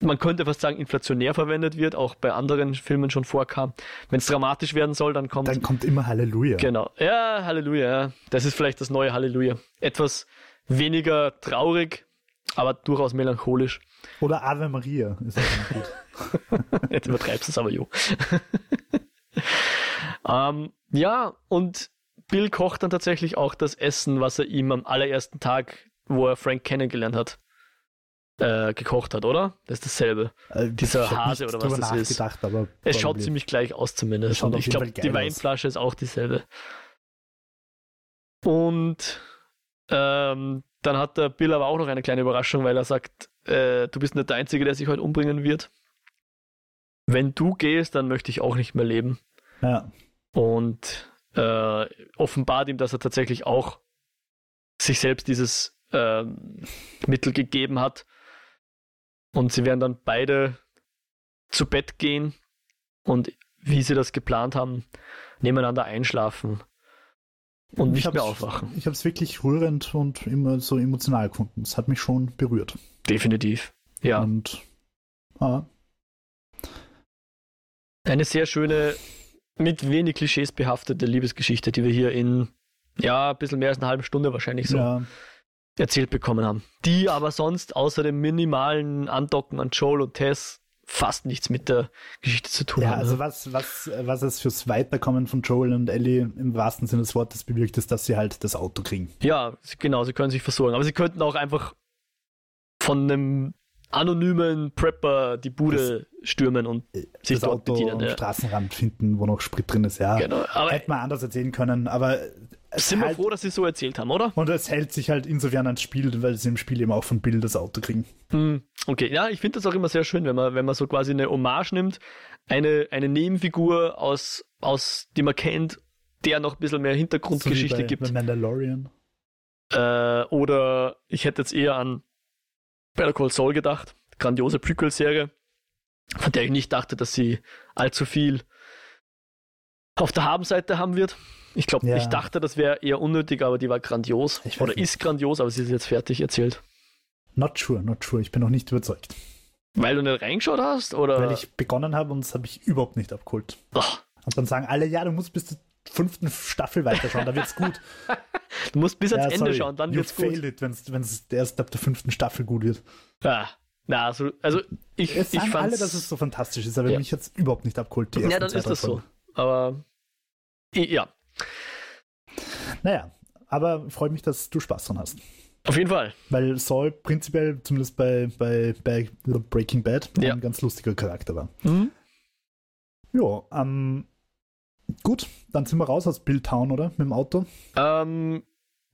man könnte fast sagen, inflationär verwendet wird, auch bei anderen Filmen schon vorkam. Wenn es dramatisch werden soll, dann kommt. Dann kommt immer Halleluja. genau. Ja, Halleluja, ja. Das ist vielleicht das neue Halleluja. Etwas weniger traurig, aber durchaus melancholisch. Oder Ave Maria ist auch gut. <laughs> Jetzt übertreibst du es aber, jo. <laughs> ähm, ja, und Bill kocht dann tatsächlich auch das Essen, was er ihm am allerersten Tag, wo er Frank kennengelernt hat, äh, gekocht hat, oder? Das ist dasselbe. Äh, Dieser ich Hase oder was das ist. Aber Es schaut ziemlich gleich aus zumindest. Und ich glaube, die geil aus. Weinflasche ist auch dieselbe. Und ähm, dann hat der Bill aber auch noch eine kleine Überraschung, weil er sagt, äh, du bist nicht der Einzige, der sich heute umbringen wird. Wenn du gehst, dann möchte ich auch nicht mehr leben. Ja, Und äh, offenbart ihm, dass er tatsächlich auch sich selbst dieses ähm, Mittel gegeben hat. Und sie werden dann beide zu Bett gehen und wie sie das geplant haben, nebeneinander einschlafen und Ich nicht mehr aufwachen. ich habe es wirklich rührend und immer so emotional gefunden. Es hat mich schon berührt. Definitiv. Ja, Und ah, eine sehr schöne, mit wenig Klischees behaftete Liebesgeschichte, die wir hier in ja, ein bisschen mehr als eine halbe Stunde wahrscheinlich so ja, erzählt bekommen haben. Die aber sonst außer dem minimalen Andocken an Joel und Tess fast nichts mit der Geschichte zu tun ja, haben. Ja, also was, was, was es fürs Weiterkommen von Joel und Ellie im wahrsten Sinne des Wortes bewirkt, ist, dass sie halt das Auto kriegen. Ja, genau, sie können sich versorgen. Aber sie könnten auch einfach von einem anonymen Prepper die Bude das, stürmen und sich das dort Auto bedienen. am ja. Straßenrand finden, wo noch Sprit drin ist. Ja, genau, aber hätte man anders erzählen können, aber sind halt, wir froh, dass sie so erzählt haben, oder? Und es hält sich halt insofern ans Spiel, weil sie im Spiel eben auch von Bill das Auto kriegen. Hm, okay, ja, ich finde das auch immer sehr schön, wenn man, wenn man so quasi eine Hommage nimmt, eine, eine Nebenfigur aus, aus, die man kennt, der noch ein bisschen mehr Hintergrundgeschichte so bei, gibt. Bei Mandalorian. Äh, oder ich hätte jetzt eher an Better Call Saul gedacht, grandiose Prequel-Serie, von der ich nicht dachte, dass sie allzu viel auf der Habenseite haben wird. Ich glaube, ja. ich dachte, das wäre eher unnötig, aber die war grandios. Oder nicht. ist grandios, aber sie ist jetzt fertig erzählt. Not sure, not sure. Ich bin noch nicht überzeugt. Weil du nicht reingeschaut hast? Oder? Weil ich begonnen habe und das habe ich überhaupt nicht abgeholt. Ach. Und dann sagen alle, ja, du musst bis zur fünften Staffel weiterschauen, da wird's gut. <laughs> du musst bis ja, ans Ende sorry. schauen, dann you wird's gut. it, wenn es erst ab der fünften Staffel gut wird. Ja. Na, also, also ich, es ich sagen alle, dass es so fantastisch ist, aber ja. mich jetzt überhaupt nicht abgeholt. Ja, dann ist das so. Aber ja. Naja, aber freut mich, dass du Spaß dran hast. Auf jeden Fall. Weil Saul prinzipiell, zumindest bei, bei, bei Breaking Bad, ja. ein ganz lustiger Charakter war. Mhm. Ja, ähm, gut, dann sind wir raus aus Billtown, oder? Mit dem Auto? Ähm,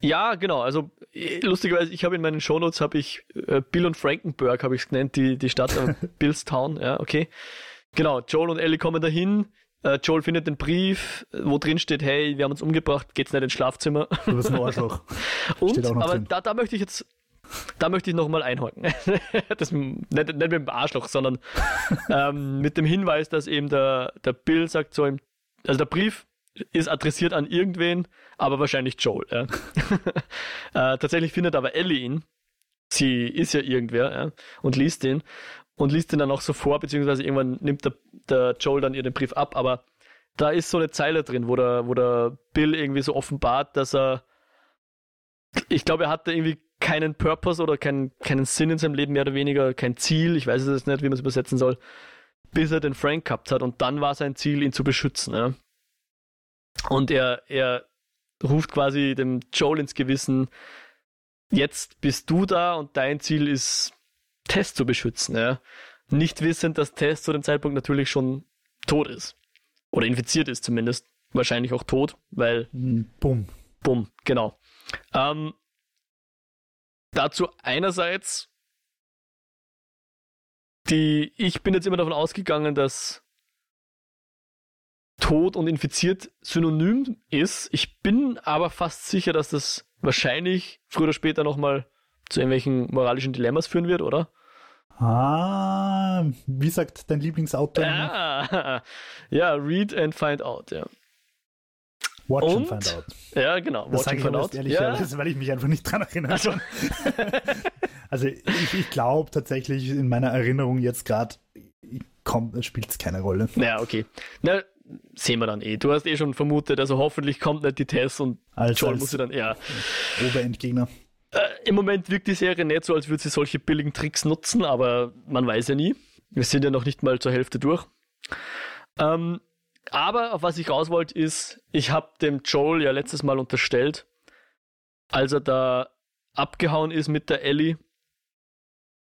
ja, genau. Also lustigerweise, ich habe in meinen Shownotes habe ich äh, Bill und Frankenberg habe ich es genannt, die, die Stadt äh, <laughs> Billstown, ja, okay. Genau, Joel und Ellie kommen dahin, äh, Joel findet den Brief, wo drin steht, hey, wir haben uns umgebracht, geht's nicht ins Schlafzimmer. Du bist ein Arschloch. <laughs> Und, aber da, da möchte ich jetzt, da möchte ich nochmal einhaken. <laughs> das, nicht, nicht mit dem Arschloch, sondern ähm, mit dem Hinweis, dass eben der, der Bill sagt so, also der Brief ist adressiert an irgendwen, aber wahrscheinlich Joel. Ja. <laughs> äh, tatsächlich findet aber Ellie ihn. Sie ist ja irgendwer ja, und liest ihn und liest ihn dann auch so vor, beziehungsweise irgendwann nimmt der, der Joel dann ihr den Brief ab, aber da ist so eine Zeile drin, wo der, wo der Bill irgendwie so offenbart, dass er, ich glaube, er hatte irgendwie keinen Purpose oder keinen, keinen Sinn in seinem Leben, mehr oder weniger, kein Ziel, ich weiß es jetzt nicht, wie man es übersetzen soll, bis er den Frank gehabt hat und dann war sein Ziel, ihn zu beschützen. Ja. Und er, er ruft quasi dem Joel ins Gewissen, jetzt bist du da und dein Ziel ist Test zu beschützen. Ja? Nicht wissend, dass Test zu dem Zeitpunkt natürlich schon tot ist. Oder infiziert ist zumindest. Wahrscheinlich auch tot, weil. Hm, bumm. Bumm, genau. Ähm, dazu einerseits, die, ich bin jetzt immer davon ausgegangen, dass tot und infiziert synonym ist. Ich bin aber fast sicher, dass das wahrscheinlich früher oder später nochmal zu irgendwelchen moralischen Dilemmas führen wird, oder? Ah, wie sagt dein Lieblingsautor? Ah, <laughs> ja, read and find out, ja. Watch und, and find out. Ja, genau. Das sage ich find out. ehrlicherweise, ja. weil ich mich einfach nicht dran erinnere. Also, <laughs> also ich, ich glaube tatsächlich in meiner Erinnerung jetzt gerade spielt es keine Rolle. Ja, okay. Na, sehen wir dann eh. Du hast eh schon vermutet, also hoffentlich kommt nicht die Test und als, Joel als muss sie dann, ja. Oberendgegner. Äh, Im Moment wirkt die Serie nicht so, als würde sie solche billigen Tricks nutzen, aber man weiß ja nie. Wir sind ja noch nicht mal zur Hälfte durch. Ähm, aber auf was ich raus wollte, ist, ich habe dem Joel ja letztes Mal unterstellt, als er da abgehauen ist mit der Ellie,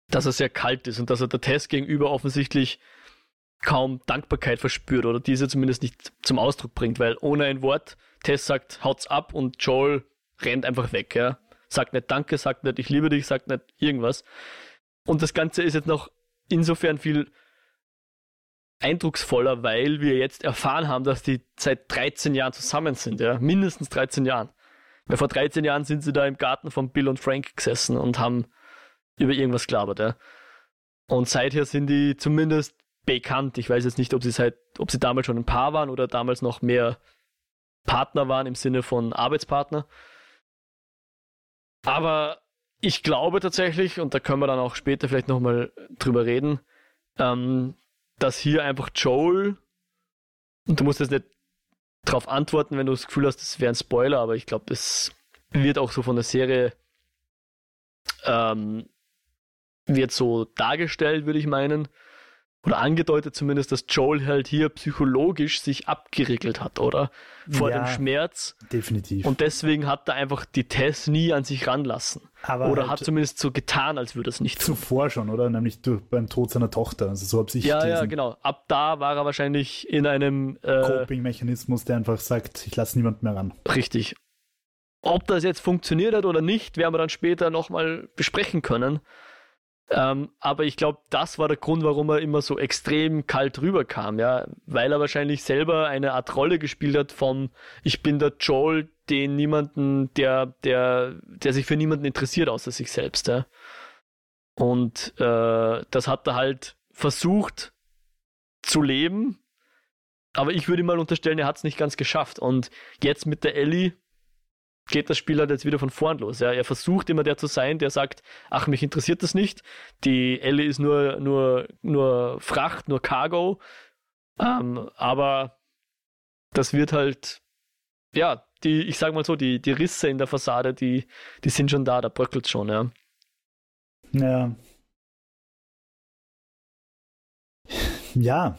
dass er sehr kalt ist und dass er der Test gegenüber offensichtlich kaum Dankbarkeit verspürt oder diese zumindest nicht zum Ausdruck bringt, weil ohne ein Wort Tess sagt, haut's ab und Joel rennt einfach weg, ja sagt nicht Danke, sagt nicht Ich liebe dich, sagt nicht irgendwas. Und das Ganze ist jetzt noch insofern viel eindrucksvoller, weil wir jetzt erfahren haben, dass die seit 13 Jahren zusammen sind, ja, mindestens 13 Jahren. Weil vor 13 Jahren sind sie da im Garten von Bill und Frank gesessen und haben über irgendwas gelabert, ja. Und seither sind die zumindest bekannt. Ich weiß jetzt nicht, ob sie seit, ob sie damals schon ein Paar waren oder damals noch mehr Partner waren im Sinne von Arbeitspartner. Aber ich glaube tatsächlich, und da können wir dann auch später vielleicht nochmal drüber reden, ähm, dass hier einfach Joel, und du musst jetzt nicht darauf antworten, wenn du das Gefühl hast, das wäre ein Spoiler, aber ich glaube, das wird auch so von der Serie ähm, wird so dargestellt, würde ich meinen, oder angedeutet zumindest, dass Joel halt hier psychologisch sich abgeriegelt hat, oder? Vor Ja. dem Schmerz. Definitiv. Und deswegen hat er einfach die Tess nie an sich ranlassen. Aber oder halt hat zumindest so getan, als würde es nicht tun. zuvor schon, oder? Nämlich durch, beim Tod seiner Tochter. Also so habe ich Ja, ja, genau. Ab da war er wahrscheinlich in einem äh, Coping-Mechanismus, der einfach sagt, ich lasse niemand mehr ran. Richtig. Ob das jetzt funktioniert hat oder nicht, werden wir dann später nochmal besprechen können. Ähm, aber ich glaube, das war der Grund, warum er immer so extrem kalt rüberkam, ja. Weil er wahrscheinlich selber eine Art Rolle gespielt hat von Ich bin der Joel, den niemanden, der, der, der sich für niemanden interessiert außer sich selbst, ja. Und äh, das hat er halt versucht zu leben. Aber ich würde mal unterstellen, er hat es nicht ganz geschafft. Und jetzt mit der Ellie geht das Spiel halt jetzt wieder von vorn los. Ja. Er versucht immer der zu sein, der sagt, ach, mich interessiert das nicht. Die Ellie ist nur, nur, nur Fracht, nur Cargo. Ähm, aber das wird halt, ja, die, ich sag mal so, die, die Risse in der Fassade, die, die sind schon da, da bröckelt schon, ja. Ja. Ja.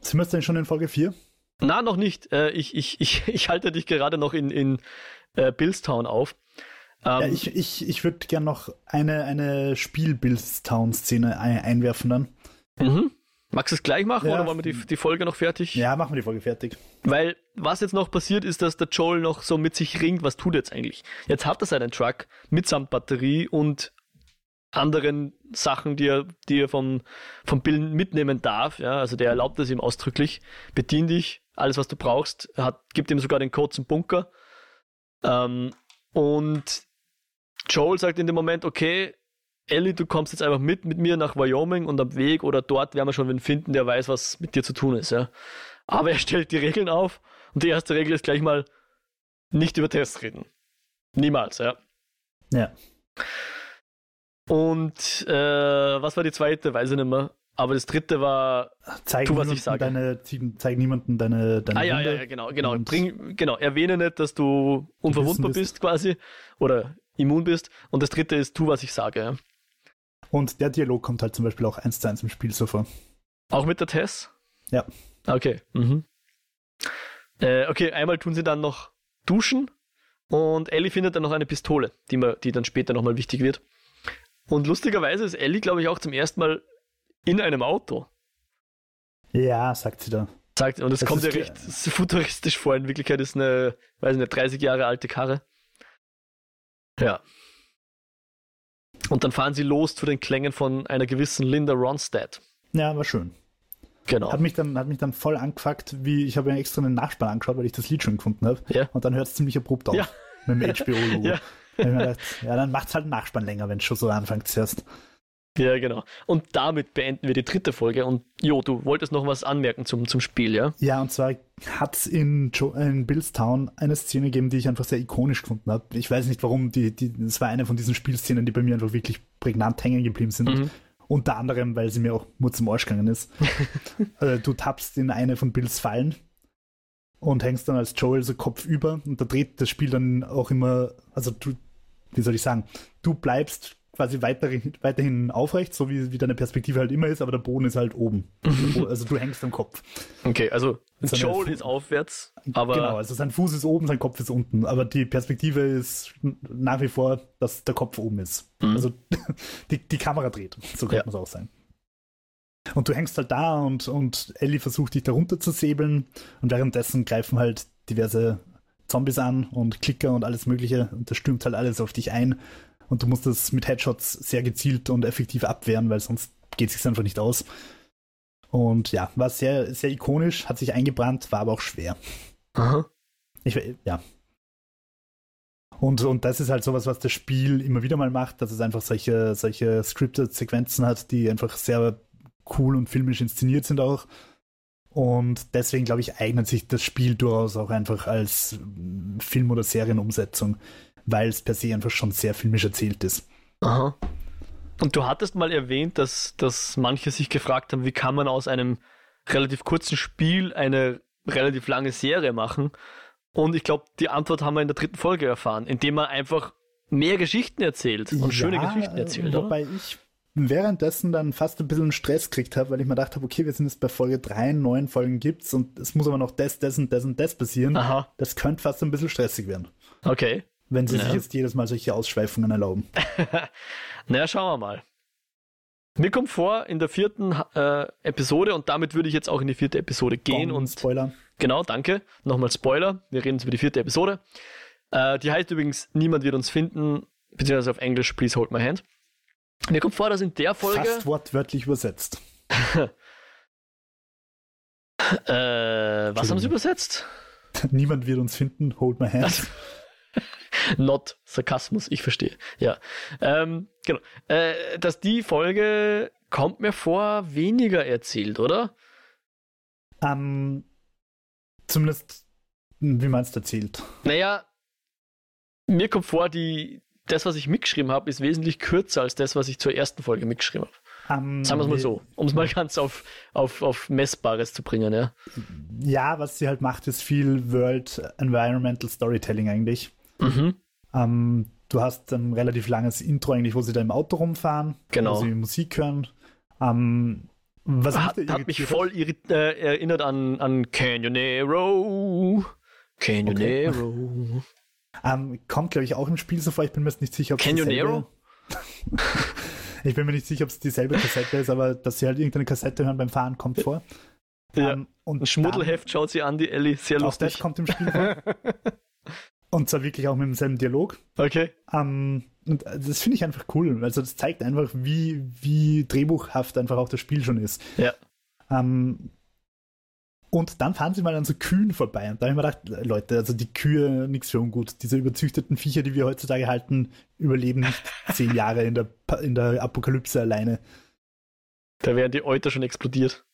Sind wir jetzt denn schon in Folge 4? Na, noch nicht. Äh, ich, ich, ich, <laughs> ich halte dich gerade noch in, in äh, Billstown auf. Ähm, Ja, ich ich, ich würde gerne noch eine, eine Spiel-Billstown-Szene ein, einwerfen dann. mhm. Magst du es gleich machen Ja. oder wollen wir die, die Folge noch fertig? Ja, machen wir die Folge fertig. Weil was jetzt noch passiert ist, dass der Joel noch so mit sich ringt, was tut er jetzt eigentlich? Jetzt hat er seinen Truck mitsamt Batterie und anderen Sachen, die er, die er vom, vom Bill mitnehmen darf. Ja, also der erlaubt es ihm ausdrücklich. Bedien dich, alles was du brauchst. Hat, gibt ihm sogar den Code zum Bunker. Ähm, und Joel sagt in dem Moment, okay, Ellie, du kommst jetzt einfach mit mit mir nach Wyoming und am Weg oder dort werden wir schon wen finden, der weiß, was mit dir zu tun ist. Ja. Aber er stellt die Regeln auf und die erste Regel ist gleich mal nicht über Tests reden. Niemals, ja. Ja. Und äh, was war die zweite? Weiß ich nicht mehr. Aber das dritte war. Zeig Tu, was ich sage. Deine, zeig niemandem deine, deine Ah ja, ja, ja, genau, genau. Bring, genau. Erwähne nicht, dass du unverwundbar bist. bist quasi. Oder immun bist. Und das dritte ist, tu, was ich sage. Ja. Und der Dialog kommt halt zum Beispiel auch eins zu eins im Spiel so vor. Auch mit der Tess? Ja. Okay. Mhm. Äh, okay, einmal tun sie dann noch duschen und Ellie findet dann noch eine Pistole, die, man, die dann später nochmal wichtig wird. Und lustigerweise ist Ellie, glaube ich, auch zum ersten Mal in einem Auto. Ja, sagt sie da. Sagt, und es Das kommt ja recht futuristisch vor. In Wirklichkeit ist eine, weiß nicht, 30 Jahre alte Karre. Ja. Und dann fahren sie los zu den Klängen von einer gewissen Linda Ronstadt. Ja, war schön. Genau. Hat mich dann, hat mich dann voll angefuckt, wie ich habe ja extra einen Nachspann angeschaut, weil ich das Lied schon gefunden habe. Ja. Und dann hört es ziemlich abrupt auf. Ja. Mit dem HBO-Logo. <laughs> Ja. Da mir ja, dann macht's halt einen Nachspann länger, wenn es schon so anfängt zuerst. Ja, genau. Und damit beenden wir die dritte Folge. Und Jo, du wolltest noch was anmerken zum, zum Spiel, ja? Ja, und zwar hat es in, Jo- in Billstown eine Szene gegeben, die ich einfach sehr ikonisch gefunden habe. Ich weiß nicht warum, die, die, das war eine von diesen Spielszenen, die bei mir einfach wirklich prägnant hängen geblieben sind. Mhm. Unter anderem, weil sie mir auch nur zum Arsch gegangen ist. <laughs> äh, du tappst in eine von Bills Fallen und hängst dann als Joel so Kopf über und da dreht das Spiel dann auch immer, also du, wie soll ich sagen, du bleibst quasi weiterhin, weiterhin aufrecht, so wie, wie deine Perspektive halt immer ist, aber der Boden ist halt oben. <laughs> Also du hängst am Kopf. Okay, also So eine Joel Fu- ist aufwärts, aber genau, also sein Fuß ist oben, sein Kopf ist unten, aber die Perspektive ist nach wie vor, dass der Kopf oben ist. Mhm. Also <laughs> die, die Kamera dreht, so könnte Ja. man es auch sagen. Und du hängst halt da und, und Ellie versucht dich da runter zu säbeln und währenddessen greifen halt diverse Zombies an und Klicker und alles mögliche und das stürmt halt alles auf dich ein und du musst das mit Headshots sehr gezielt und effektiv abwehren, weil sonst geht es sich einfach nicht aus. Und ja, war sehr, sehr ikonisch, hat sich eingebrannt, war aber auch schwer. Aha. Ich, ja. Und, und das ist halt sowas, was das Spiel immer wieder mal macht, dass es einfach solche, solche scripted Sequenzen hat, die einfach sehr cool und filmisch inszeniert sind auch. Und deswegen, glaube ich, eignet sich das Spiel durchaus auch einfach als mm, Film- oder Serienumsetzung, weil es per se einfach schon sehr filmisch erzählt ist. Aha. Und du hattest mal erwähnt, dass, dass manche sich gefragt haben, wie kann man aus einem relativ kurzen Spiel eine relativ lange Serie machen? Und ich glaube, die Antwort haben wir in der dritten Folge erfahren, indem man einfach mehr Geschichten erzählt und Ja, schöne Geschichten erzählt, äh, oder? Wobei ich währenddessen dann fast ein bisschen Stress gekriegt habe, weil ich mir gedacht habe, okay, wir sind jetzt bei Folge 3, neun Folgen gibt's und es muss aber noch das, das und das und das passieren. Aha, Das könnte fast ein bisschen stressig werden, okay. Wenn sie Ja. sich jetzt jedes Mal solche Ausschweifungen erlauben. <laughs> Naja, schauen wir mal. Mir kommt vor, in der vierten äh, Episode, und damit würde ich jetzt auch in die vierte Episode gehen Bom, und Spoiler. Genau, danke. Nochmal Spoiler. Wir reden jetzt über die vierte Episode. Äh, die heißt übrigens Niemand wird uns finden, beziehungsweise auf Englisch Please Hold My Hand. Mir kommt vor, dass in der Folge. Fast wortwörtlich übersetzt. <laughs> Äh, was haben sie übersetzt? <laughs> Niemand wird uns finden, hold my hand. Also- <laughs> Not Sarkasmus, ich verstehe. Ja. Ähm, genau. Äh, dass die Folge kommt mir vor weniger erzählt, oder? Ähm, zumindest, wie man es erzählt. Naja, mir kommt vor, die, das, was ich mitgeschrieben habe, ist wesentlich kürzer als das, was ich zur ersten Folge mitgeschrieben habe. Ähm, Sagen wir es mal so, um es mal ganz auf, auf, auf Messbares zu bringen, ja. Ja, was sie halt macht, ist viel World Environmental Storytelling eigentlich. Mhm. Ähm, du hast ein relativ langes Intro eigentlich, wo sie da im Auto rumfahren, Genau. wo sie Musik hören. Ähm, was Hat, mich hat mich voll äh, erinnert an, an Canyonero. Canyonero. Ähm, kommt, glaube ich, auch im Spiel so vor. Ich bin mir jetzt nicht sicher, ob es Canyonero? dieselbe- <laughs> Ich bin mir nicht sicher, ob es dieselbe Kassette ist, aber dass sie halt irgendeine Kassette hören beim Fahren, kommt vor. Ja. Ähm, und Ein Schmuddelheft schaut sie an, die Ellie. Sehr Dann, auch das lustig. kommt im Spiel vor. <laughs> und zwar wirklich auch mit demselben Dialog. Okay. Ähm, und das finde ich einfach cool. Also das zeigt einfach, wie, wie drehbuchhaft einfach auch das Spiel schon ist. Ja. Ähm, und dann fahren sie mal an so Kühen vorbei. Und da habe ich mir gedacht, Leute, also die Kühe, nichts für ungut. Diese überzüchteten Viecher, die wir heutzutage halten, überleben nicht <laughs> zehn Jahre in der, in der Apokalypse alleine. Da wären die Euter schon explodiert.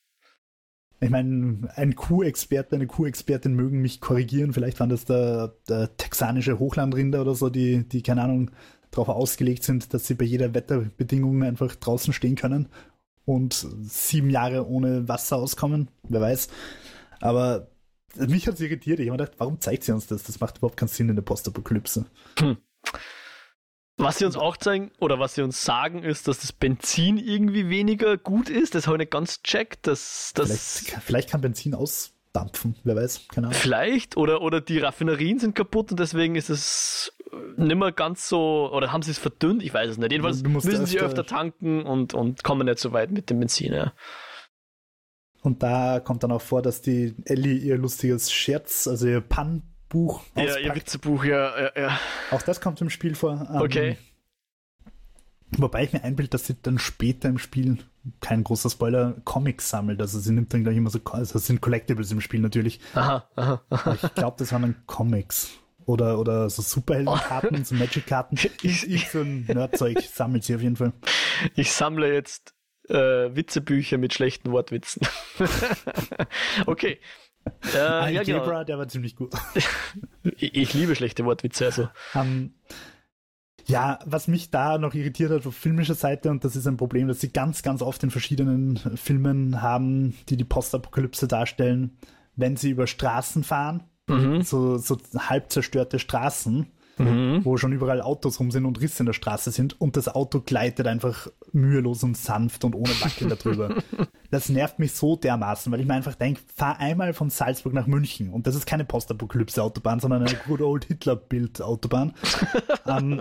Ich meine, ein Kuhexperte, eine Kuhexpertin mögen mich korrigieren. Vielleicht waren das der, der texanische Hochlandrinder oder so, die, die, keine Ahnung, darauf ausgelegt sind, dass sie bei jeder Wetterbedingung einfach draußen stehen können und sieben Jahre ohne Wasser auskommen. Wer weiß. Aber mich hat es irritiert. Ich habe mir gedacht, warum zeigt sie uns das? Das macht überhaupt keinen Sinn in der Postapokalypse. Was sie uns auch zeigen, oder was sie uns sagen, ist, dass das Benzin irgendwie weniger gut ist. Das habe ich nicht ganz checkt. Dass, das Vielleicht, vielleicht kann Benzin ausdampfen. Wer weiß. Keine Ahnung. Vielleicht oder, oder die Raffinerien sind kaputt und deswegen ist es nicht mehr ganz so, oder haben sie es verdünnt? Ich weiß es nicht. Jedenfalls müssen sie öfter- öfter tanken und, und kommen nicht so weit mit dem Benzin. Ja. Und da kommt dann auch vor, dass die Ellie ihr lustiges Scherz, also ihr Pannbuch Ja, ihr auspackt. Witzebuch, ja, ja, ja. Auch das kommt im Spiel vor. Ähm, Okay. Wobei ich mir einbilde, dass sie dann später im Spiel, kein großer Spoiler, Comics sammelt. Also sie nimmt dann gleich immer so, also es sind Collectibles im Spiel natürlich. Aha, aha, aha. Ich glaube, das waren dann Comics. Oder, oder so Superheldenkarten, so Magic-Karten. <laughs> Ich, ich so ein Nerdzeug sammelt sie auf jeden Fall. Ich sammle jetzt äh, Witzebücher mit schlechten Wortwitzen. <laughs> okay. Äh, <laughs> ja, genau. Algebra, der war ziemlich gut. <laughs> Ich, ich liebe schlechte Wortwitze, also. Ähm, ja, was mich da noch irritiert hat auf filmischer Seite, und das ist ein Problem, das sie ganz, ganz oft in verschiedenen Filmen haben, die die Postapokalypse darstellen, wenn sie über Straßen fahren, Mhm. so, so halb zerstörte Straßen, Mhm. wo schon überall Autos rum sind und Risse in der Straße sind und das Auto gleitet einfach mühelos und sanft und ohne Wackeln darüber. <laughs> Das nervt mich so dermaßen, weil ich mir einfach denke, fahr einmal von Salzburg nach München und das ist keine Postapokalypse-Autobahn, sondern eine Good Old Hitler-Bild-Autobahn. <laughs> ähm,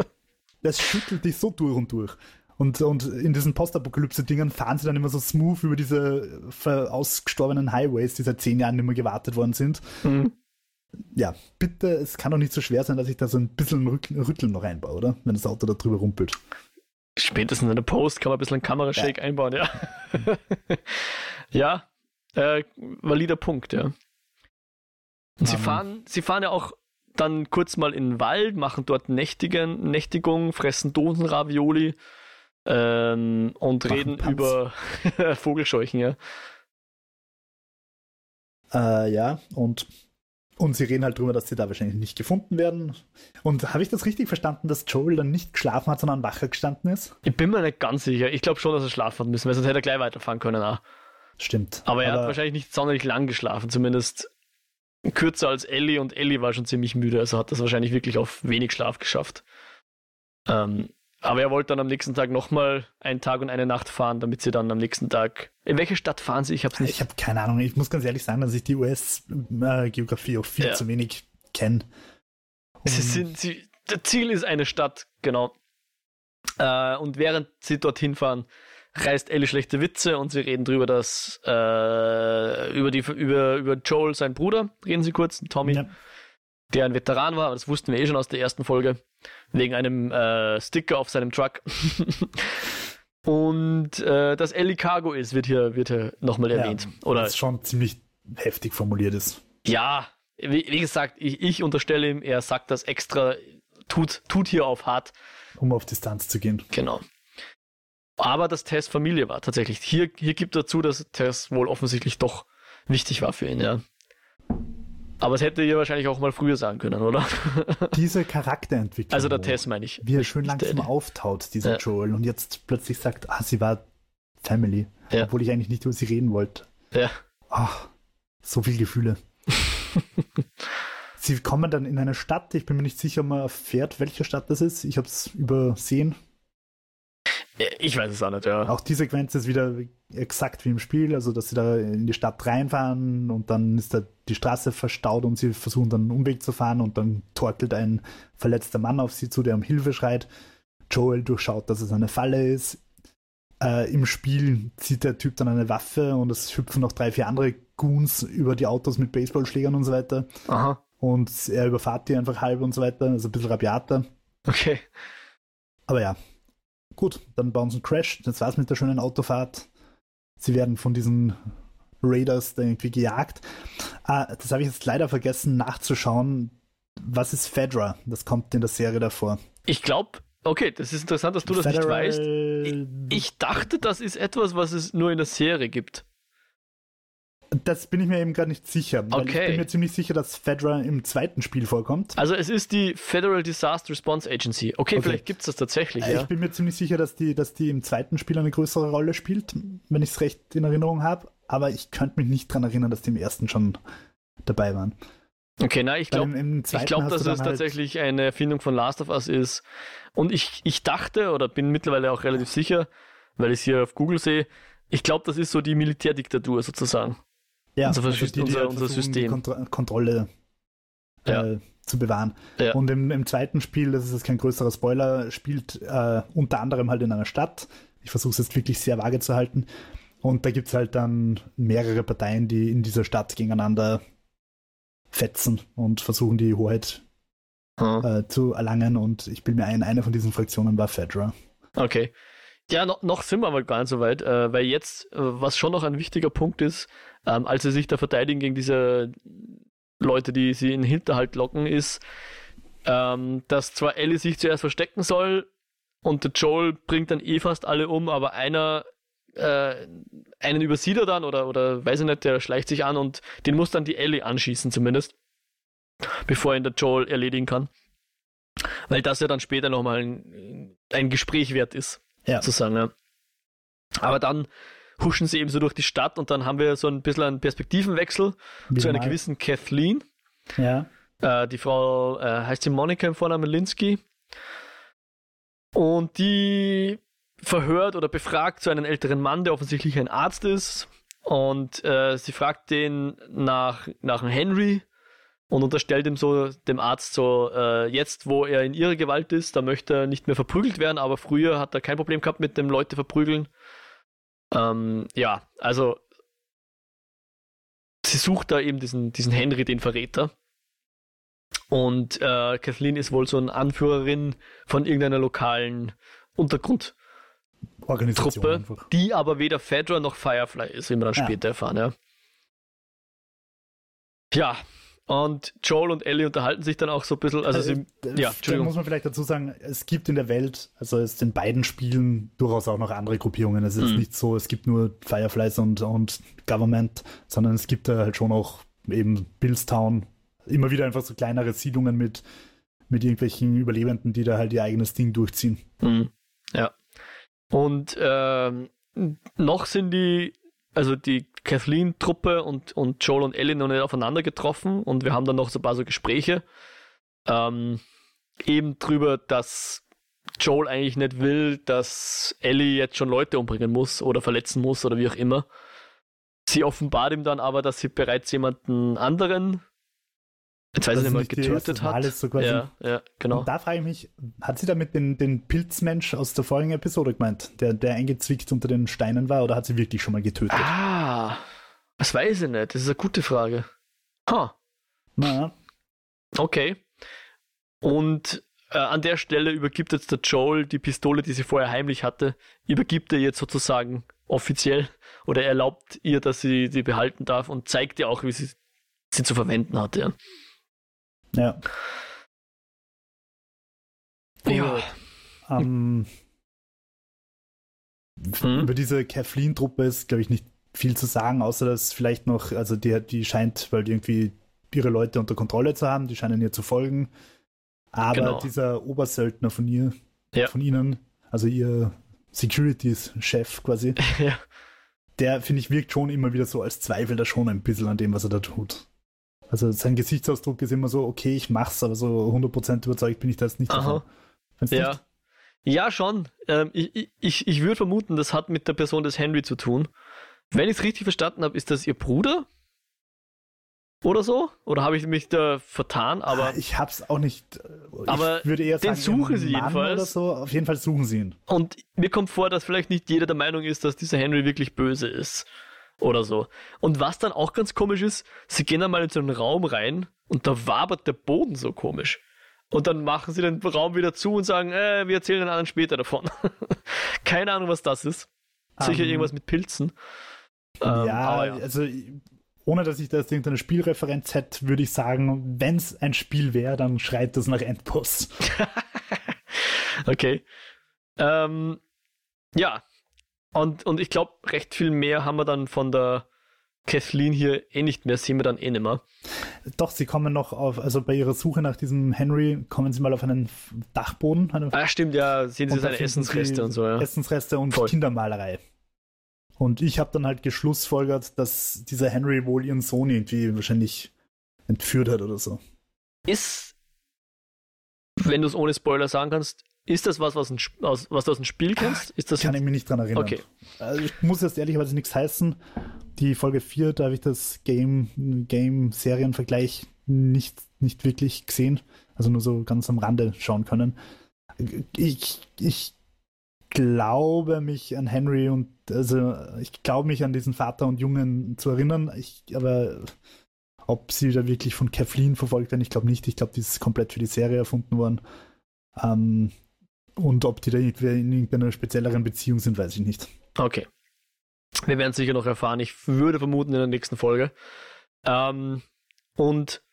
das schüttelt dich so durch und durch. Und, und in diesen Postapokalypse-Dingern fahren sie dann immer so smooth über diese ausgestorbenen Highways, die seit zehn Jahren nicht mehr gewartet worden sind Mhm. Ja, bitte, es kann doch nicht so schwer sein, dass ich da so ein bisschen Rück Rütteln noch einbaue, oder? Wenn das Auto da drüber rumpelt. Spätestens in der Post kann man ein bisschen einen Kamerashake einbauen, ja. <laughs> ja, äh, valider Punkt, ja. Und sie Ähm. fahren, sie fahren ja auch dann kurz mal in den Wald, machen dort Nächtigen, Nächtigung, fressen Dosenravioli ähm, und reden Punts. über <laughs> Vogelscheuchen, ja. Äh, ja, und, und sie reden halt drüber, dass sie da wahrscheinlich nicht gefunden werden. Und habe ich das richtig verstanden, dass Joel dann nicht geschlafen hat, sondern wacher gestanden ist? Ich bin mir nicht ganz sicher. Ich glaube schon, dass er schlafen hat müssen, weil sonst hätte er gleich weiterfahren können. Auch. Stimmt. Aber er hat wahrscheinlich nicht sonderlich lang geschlafen, zumindest kürzer als Ellie und Ellie war schon ziemlich müde, also hat das wahrscheinlich wirklich auf wenig Schlaf geschafft. Ähm, aber er wollte dann am nächsten Tag nochmal einen Tag und eine Nacht fahren, damit sie dann am nächsten Tag. In welche Stadt fahren sie? Ich habe nicht. Ich habe keine Ahnung. Ich muss ganz ehrlich sagen, dass ich die US-Geografie auch viel Ja. zu wenig kenne. Sie sind, sie, das Ziel ist eine Stadt, genau. Äh, und während sie dorthin fahren, reißt Ellie schlechte Witze und sie reden drüber, dass äh, über, die, über, über Joel, sein Bruder, reden sie kurz, Tommy, Ja. Der ein Veteran war, aber das wussten wir eh schon aus der ersten Folge, wegen einem äh, Sticker auf seinem Truck. <laughs> und äh, dass Ellie Cargo ist, wird hier, wird hier nochmal erwähnt. Oder Was schon ziemlich heftig formuliert ist. ja, wie, wie gesagt, ich, ich unterstelle ihm, er sagt das extra, tut, tut hier auf hart. um auf Distanz zu gehen. Genau. Aber dass Tess Familie war, tatsächlich. Hier, hier gibt er zu, dass Tess wohl offensichtlich doch wichtig war für ihn, ja. Aber es hätte ihr wahrscheinlich auch mal früher sagen können, oder? <laughs> Diese Charakterentwicklung. Also der Tess meine ich. Wie er schön langsam Ellie. auftaut, dieser Ja. Joel, und jetzt plötzlich sagt, ah, sie war Family. Ja. Obwohl ich eigentlich nicht über sie reden wollte. Ja. Ach, so viele Gefühle. <laughs> sie kommen dann in eine Stadt, ich bin mir nicht sicher, ob man erfährt, welche Stadt das ist. Ich habe es übersehen. Ich weiß es auch nicht, ja. Auch die Sequenz ist wieder exakt wie im Spiel, also dass sie da in die Stadt reinfahren und dann ist da die Straße verstaut und sie versuchen dann einen Umweg zu fahren und dann torkelt ein verletzter Mann auf sie zu, der um Hilfe schreit. Joel durchschaut, dass es eine Falle ist. Äh, Im Spiel zieht der Typ dann eine Waffe und es hüpfen noch drei, vier andere Goons über die Autos mit Baseballschlägern und so weiter. Aha. Und er überfahrt die einfach halb und so weiter, also ein bisschen rabiater. Okay. Aber ja, gut, dann bauen sie einen Crash. Das war's mit der schönen Autofahrt. Sie werden von diesen Raiders da irgendwie gejagt. Ah, das habe ich jetzt leider vergessen nachzuschauen. Was ist Fedra? Das kommt in der Serie davor. Ich glaube, okay, das ist interessant, dass du das nicht Federal- weißt. Ich dachte, das ist etwas, was es nur in der Serie gibt. Das bin ich mir eben gar nicht sicher. Okay. Ich bin mir ziemlich sicher, dass Fedra im zweiten Spiel vorkommt. Also es ist die Federal Disaster Response Agency. Okay, Okay. vielleicht gibt es das tatsächlich, ja. Ich bin mir ziemlich sicher, dass die, dass die im zweiten Spiel eine größere Rolle spielt, wenn ich es recht in Erinnerung habe. Aber ich könnte mich nicht daran erinnern, dass die im ersten schon dabei waren. Okay, na, ich glaube, Ich glaube, dass es halt- tatsächlich eine Erfindung von Last of Us ist. Und ich, ich dachte oder bin mittlerweile auch relativ sicher, weil ich es hier auf Google sehe, ich glaube, das ist so die Militärdiktatur sozusagen. Ja, unser also die, die unser- halt unser versuchen, System. Kontro Kontrolle Ja. äh, zu bewahren. Ja. Und im, im zweiten Spiel, das ist jetzt kein größerer Spoiler, spielt äh, unter anderem halt in einer Stadt. Ich versuche es jetzt wirklich sehr vage zu halten. Und da gibt es halt dann mehrere Parteien, die in dieser Stadt gegeneinander fetzen und versuchen, die Hoheit Hm. äh, zu erlangen. Und ich bin mir ein, eine von diesen Fraktionen war Fedra. Okay. Ja, noch, noch sind wir aber gar nicht so weit, äh, weil jetzt, äh, was schon noch ein wichtiger Punkt ist, ähm, als sie sich da verteidigen gegen diese Leute, die sie in den Hinterhalt locken, ist, ähm, dass zwar Ellie sich zuerst verstecken soll und der Joel bringt dann eh fast alle um, aber einer äh, einen übersieht er dann oder, oder weiß ich nicht, der schleicht sich an und den muss dann die Ellie anschießen zumindest, bevor ihn der Joel erledigen kann. Weil das ja dann später nochmal ein, ein Gespräch wert ist Ja. sozusagen. Ja. Aber dann huschen sie eben so durch die Stadt und dann haben wir so ein bisschen einen Perspektivenwechsel zu einer Mal. gewissen Kathleen. Ja. Äh, die Frau äh, heißt sie Monika im Vornamen Linsky. Und die verhört oder befragt so einen älteren Mann, der offensichtlich ein Arzt ist. Und äh, sie fragt den nach, nach Henry und unterstellt ihm so dem Arzt so, äh, jetzt wo er in ihrer Gewalt ist, da möchte er nicht mehr verprügelt werden, aber früher hat er kein Problem gehabt mit dem Leute verprügeln. Ähm, ja, also sie sucht da eben diesen, diesen Henry, den Verräter. Und äh, Kathleen ist wohl so eine Anführerin von irgendeiner lokalen Untergrundtruppe, die aber weder Fedra noch Firefly ist, wie wir dann Ja. später erfahren, ja. Ja, und Joel und Ellie unterhalten sich dann auch so ein bisschen, also sie, Äh, ja, Entschuldigung. muss man vielleicht dazu sagen, es gibt in der Welt, also es in beiden Spielen durchaus auch noch andere Gruppierungen. Es ist Mhm. nicht so, es gibt nur Fireflies und, und Government, sondern es gibt da halt schon auch eben Billstown, immer wieder einfach so kleinere Siedlungen mit, mit irgendwelchen Überlebenden, die da halt ihr eigenes Ding durchziehen. Mhm. Ja. Und ähm, noch sind die, also die Kathleen-Truppe und, und Joel und Ellie noch nicht aufeinander getroffen und wir haben dann noch so ein paar so Gespräche. Ähm, eben drüber, dass Joel eigentlich nicht will, dass Ellie jetzt schon Leute umbringen muss oder verletzen muss oder wie auch immer. Sie offenbart ihm dann aber, dass sie bereits jemanden anderen, jetzt weiß ich nicht mal, getötet hat. So quasi. Ja, ja, genau. Und da frage ich mich, hat sie damit den, den Pilzmensch aus der vorigen Episode gemeint, der, der eingezwickt unter den Steinen war, oder hat sie wirklich schon mal getötet? Ah, das weiß ich nicht. Das ist eine gute Frage. Ha. Na, Okay. Und äh, an der Stelle übergibt jetzt der Joel die Pistole, die sie vorher heimlich hatte, übergibt er jetzt sozusagen offiziell oder erlaubt ihr, dass sie sie behalten darf und zeigt ihr auch, wie sie sie zu verwenden hat. Ja. Ja. Ja. Ähm, Hm? Über diese Kathleen-Truppe ist, glaube ich, nicht viel zu sagen, außer dass vielleicht noch, also die, die scheint weil die irgendwie ihre Leute unter Kontrolle zu haben, die scheinen ihr zu folgen. Aber Genau. dieser Obersöldner von ihr, Ja. von ihnen, also ihr Securities-Chef quasi, <laughs> ja. der, finde ich, wirkt schon immer wieder so, als zweifelt er schon ein bisschen an dem, was er da tut. Also sein Gesichtsausdruck ist immer so, okay, ich mach's, aber so 100% überzeugt bin ich da jetzt nicht davon. Ja. nicht? Ja, schon. Ähm, ich ich, ich würde vermuten, das hat mit der Person des Henry zu tun. Wenn ich es richtig verstanden habe, ist das ihr Bruder? Oder so? Oder habe ich mich da vertan? Aber ich hab's auch nicht. äh, Aber ich würde eher den sagen, suchen sie Mann jedenfalls. Oder so. Auf jeden Fall suchen sie ihn. Und mir kommt vor, dass vielleicht nicht jeder der Meinung ist, dass dieser Henry wirklich böse ist. Oder so. Und was dann auch ganz komisch ist, sie gehen dann mal in so einen Raum rein und da wabert der Boden so komisch. Und dann machen sie den Raum wieder zu und sagen, äh, wir erzählen den anderen später davon. <laughs> Keine Ahnung, was das ist. Sicher Ähm, irgendwas mit Pilzen. Ähm, ja, ja. also ohne dass ich da jetzt irgendeine Spielreferenz hätte, würde ich sagen, wenn es ein Spiel wäre, dann schreit das nach Endboss. <laughs> Okay. Ähm, ja. Und, und ich glaube, recht viel mehr haben wir dann von der Kathleen hier eh nicht mehr, sehen wir dann eh nicht mehr. Doch, sie kommen noch auf, also bei ihrer Suche nach diesem Henry, kommen sie mal auf einen Dachboden. Eine, Ah, stimmt, ja, sehen Sie seine Essensreste und so, ja. Essensreste und Voll. Kindermalerei. Und ich habe dann halt geschlussfolgert, dass dieser Henry wohl ihren Sohn irgendwie wahrscheinlich entführt hat oder so. Ist, wenn du es ohne Spoiler sagen kannst, ist das was, was, ein, aus, was du aus dem Spiel kennst? Ist das Kann ich mich nicht dran erinnern. Okay. Also ich muss jetzt ehrlicherweise nichts heißen. Die Folge 4, da habe ich das Game, Game-Serien-Vergleich nicht, nicht wirklich gesehen. Also nur so ganz am Rande schauen können. Ich, ich glaube mich an Henry und also ich glaube mich an diesen Vater und Jungen zu erinnern. Ich, aber ob sie da wirklich von Kathleen verfolgt werden, ich glaube nicht. Ich glaube, die ist komplett für die Serie erfunden worden. Ähm, und ob die da in irgendeiner spezielleren Beziehung sind, weiß ich nicht. Okay. Wir werden es sicher noch erfahren. Ich würde vermuten in der nächsten Folge. Ähm, und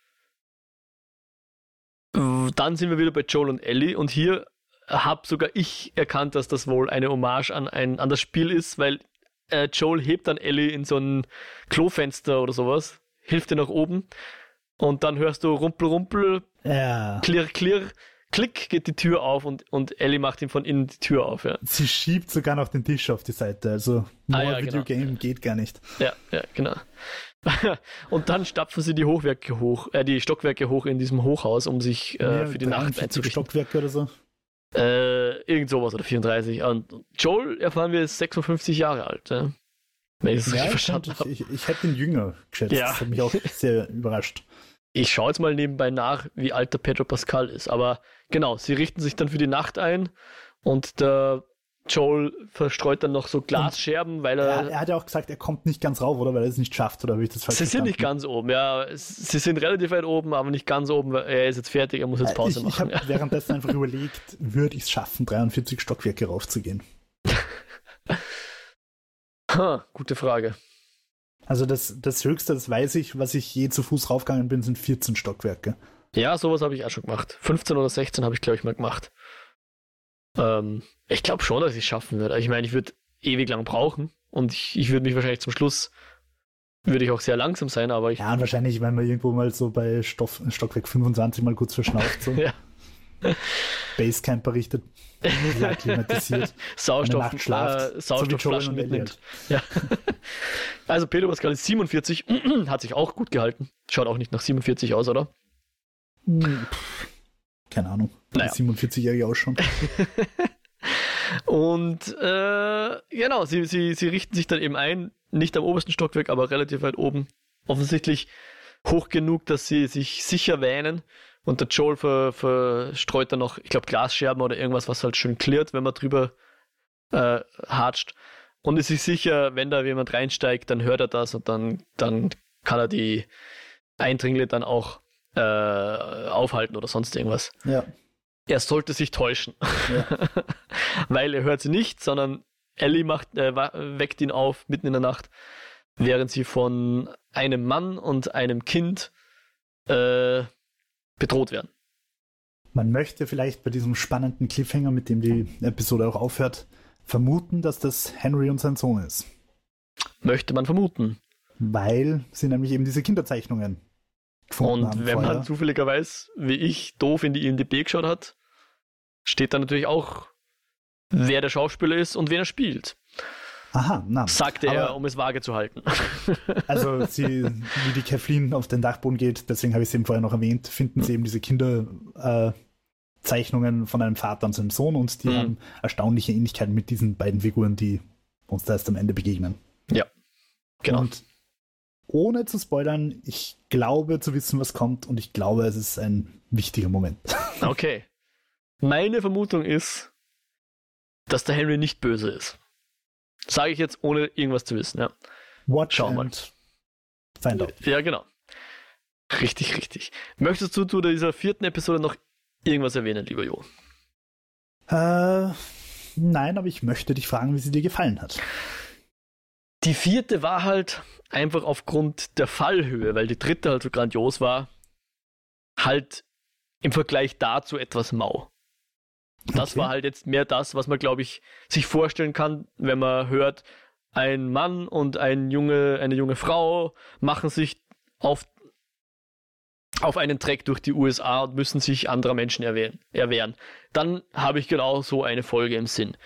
dann sind wir wieder bei Joel und Ellie und hier habe sogar ich erkannt, dass das wohl eine Hommage an, ein, an das Spiel ist, weil äh, Joel hebt dann Ellie in so ein Klofenster oder sowas, hilft ihr nach oben und dann hörst du Rumpel, Rumpel, Ja. klirr, klirr, klick geht die Tür auf und, und Ellie macht ihm von innen die Tür auf. Ja, Sie schiebt sogar noch den Tisch auf die Seite. Also more Ah, ja, Video genau. Game geht gar nicht. ja, ja genau. <laughs> und dann stapfen sie die Hochwerke hoch, äh, die Stockwerke hoch in diesem Hochhaus, um sich äh, für die Nacht 43 einzurichten. Stockwerke oder so. Äh, irgend sowas oder 34. Und Joel erfahren wir ist 56 Jahre alt. Ja? Wenn ich das Ja, richtig ich, verstanden habe. ich, ich hätte ihn jünger geschätzt. Ja. Das hat mich auch sehr überrascht. Ich schaue jetzt mal nebenbei nach, wie alt der Pedro Pascal ist. Aber genau, sie richten sich dann für die Nacht ein und der Joel verstreut dann noch so Glasscherben, weil Er, er. er hat ja auch gesagt, er kommt nicht ganz rauf, oder? Weil er es nicht schafft, oder habe ich das falsch Sie sind nicht verstanden? ganz oben, ja. Sie sind relativ weit oben, aber nicht ganz oben. weil Er ist jetzt fertig, er muss jetzt Pause Äh, ich ich machen. habe währenddessen einfach überlegt, würde ich es schaffen, 43 Stockwerke raufzugehen? Ha, gute Frage. Also das, das Höchste, das weiß ich, was ich je zu Fuß raufgegangen bin, sind 14 Stockwerke. Ja, sowas habe ich auch schon gemacht. 15 oder 16 habe ich, glaube ich, mal gemacht. Ähm, ich glaube schon, dass ich es schaffen würde. Ich meine, ich würde ewig lang brauchen und ich, ich würde mich wahrscheinlich zum Schluss, würde ich auch sehr langsam sein, aber ich, Ja, und wahrscheinlich, wenn man irgendwo mal so bei Stoff, Stockwerk 25 mal kurz verschnauft, so <laughs> Ja. Basecamp berichtet, ja, <laughs> klimatisiert. Sauerstoff, schlaft, äh, so Joel Sauerstoffflaschen und Ellie mitnimmt. Ja. <laughs> also Pedro Pascal ist 47, <clears throat> hat sich auch gut gehalten. Schaut auch nicht nach 47 aus, oder? Hm, keine Ahnung, Naja. 47-Jährige ausschauen. <laughs> Und äh, genau, sie, sie, sie richten sich dann eben ein, nicht am obersten Stockwerk, aber relativ weit oben. Offensichtlich hoch genug, dass sie sich sicher wähnen. Und der Joel ver, verstreut dann noch, ich glaube, Glasscherben oder irgendwas, was halt schön klirrt, wenn man drüber äh, hatscht. Und ist sich sicher, wenn da jemand reinsteigt, dann hört er das und dann, dann kann er die Eindringlinge dann auch äh, aufhalten oder sonst irgendwas. Ja, Er sollte sich täuschen. ja. <laughs> weil er hört sie nicht, sondern Ellie macht, äh, weckt ihn auf mitten in der Nacht, während sie von einem Mann und einem Kind äh, bedroht werden. Man möchte vielleicht bei diesem spannenden Cliffhanger, mit dem die Episode auch aufhört, vermuten, dass das Henry und sein Sohn ist. Möchte man vermuten. Weil sie nämlich eben diese Kinderzeichnungen gefunden Und haben. wenn vorher. man zufälligerweise, wie ich, doof in die IMDb geschaut hat, steht da natürlich auch, wer der Schauspieler ist und wen er spielt. Aha, na. Sagte er, um es vage zu halten. <laughs> Also sie, wie die Kathleen auf den Dachboden geht, deswegen habe ich es eben vorher noch erwähnt, finden sie eben diese Kinderzeichnungen äh, von einem Vater und seinem Sohn und die Mhm. haben erstaunliche Ähnlichkeiten mit diesen beiden Figuren, die uns da erst am Ende begegnen. ja, genau. Und ohne zu spoilern, ich glaube zu wissen, was kommt und ich glaube, es ist ein wichtiger Moment. <laughs> Okay. Meine Vermutung ist, dass der Henry nicht böse ist. Sage ich jetzt, ohne irgendwas zu wissen, ja. Watch Schau mal. find out. Ja, genau. Richtig, richtig. Möchtest du zu dieser vierten Episode noch irgendwas erwähnen, lieber Jo? Äh, nein, aber ich möchte dich fragen, wie sie dir gefallen hat. Die vierte war halt einfach aufgrund der Fallhöhe, weil die dritte halt so grandios war, halt im Vergleich dazu etwas mau. Das Okay. war halt jetzt mehr das, was man, glaube ich, sich vorstellen kann, wenn man hört, ein Mann und ein junge, eine junge Frau machen sich auf, auf einen Treck durch die USA und müssen sich anderer Menschen erwehren. erwehren. Dann habe ich genau so eine Folge im Sinn.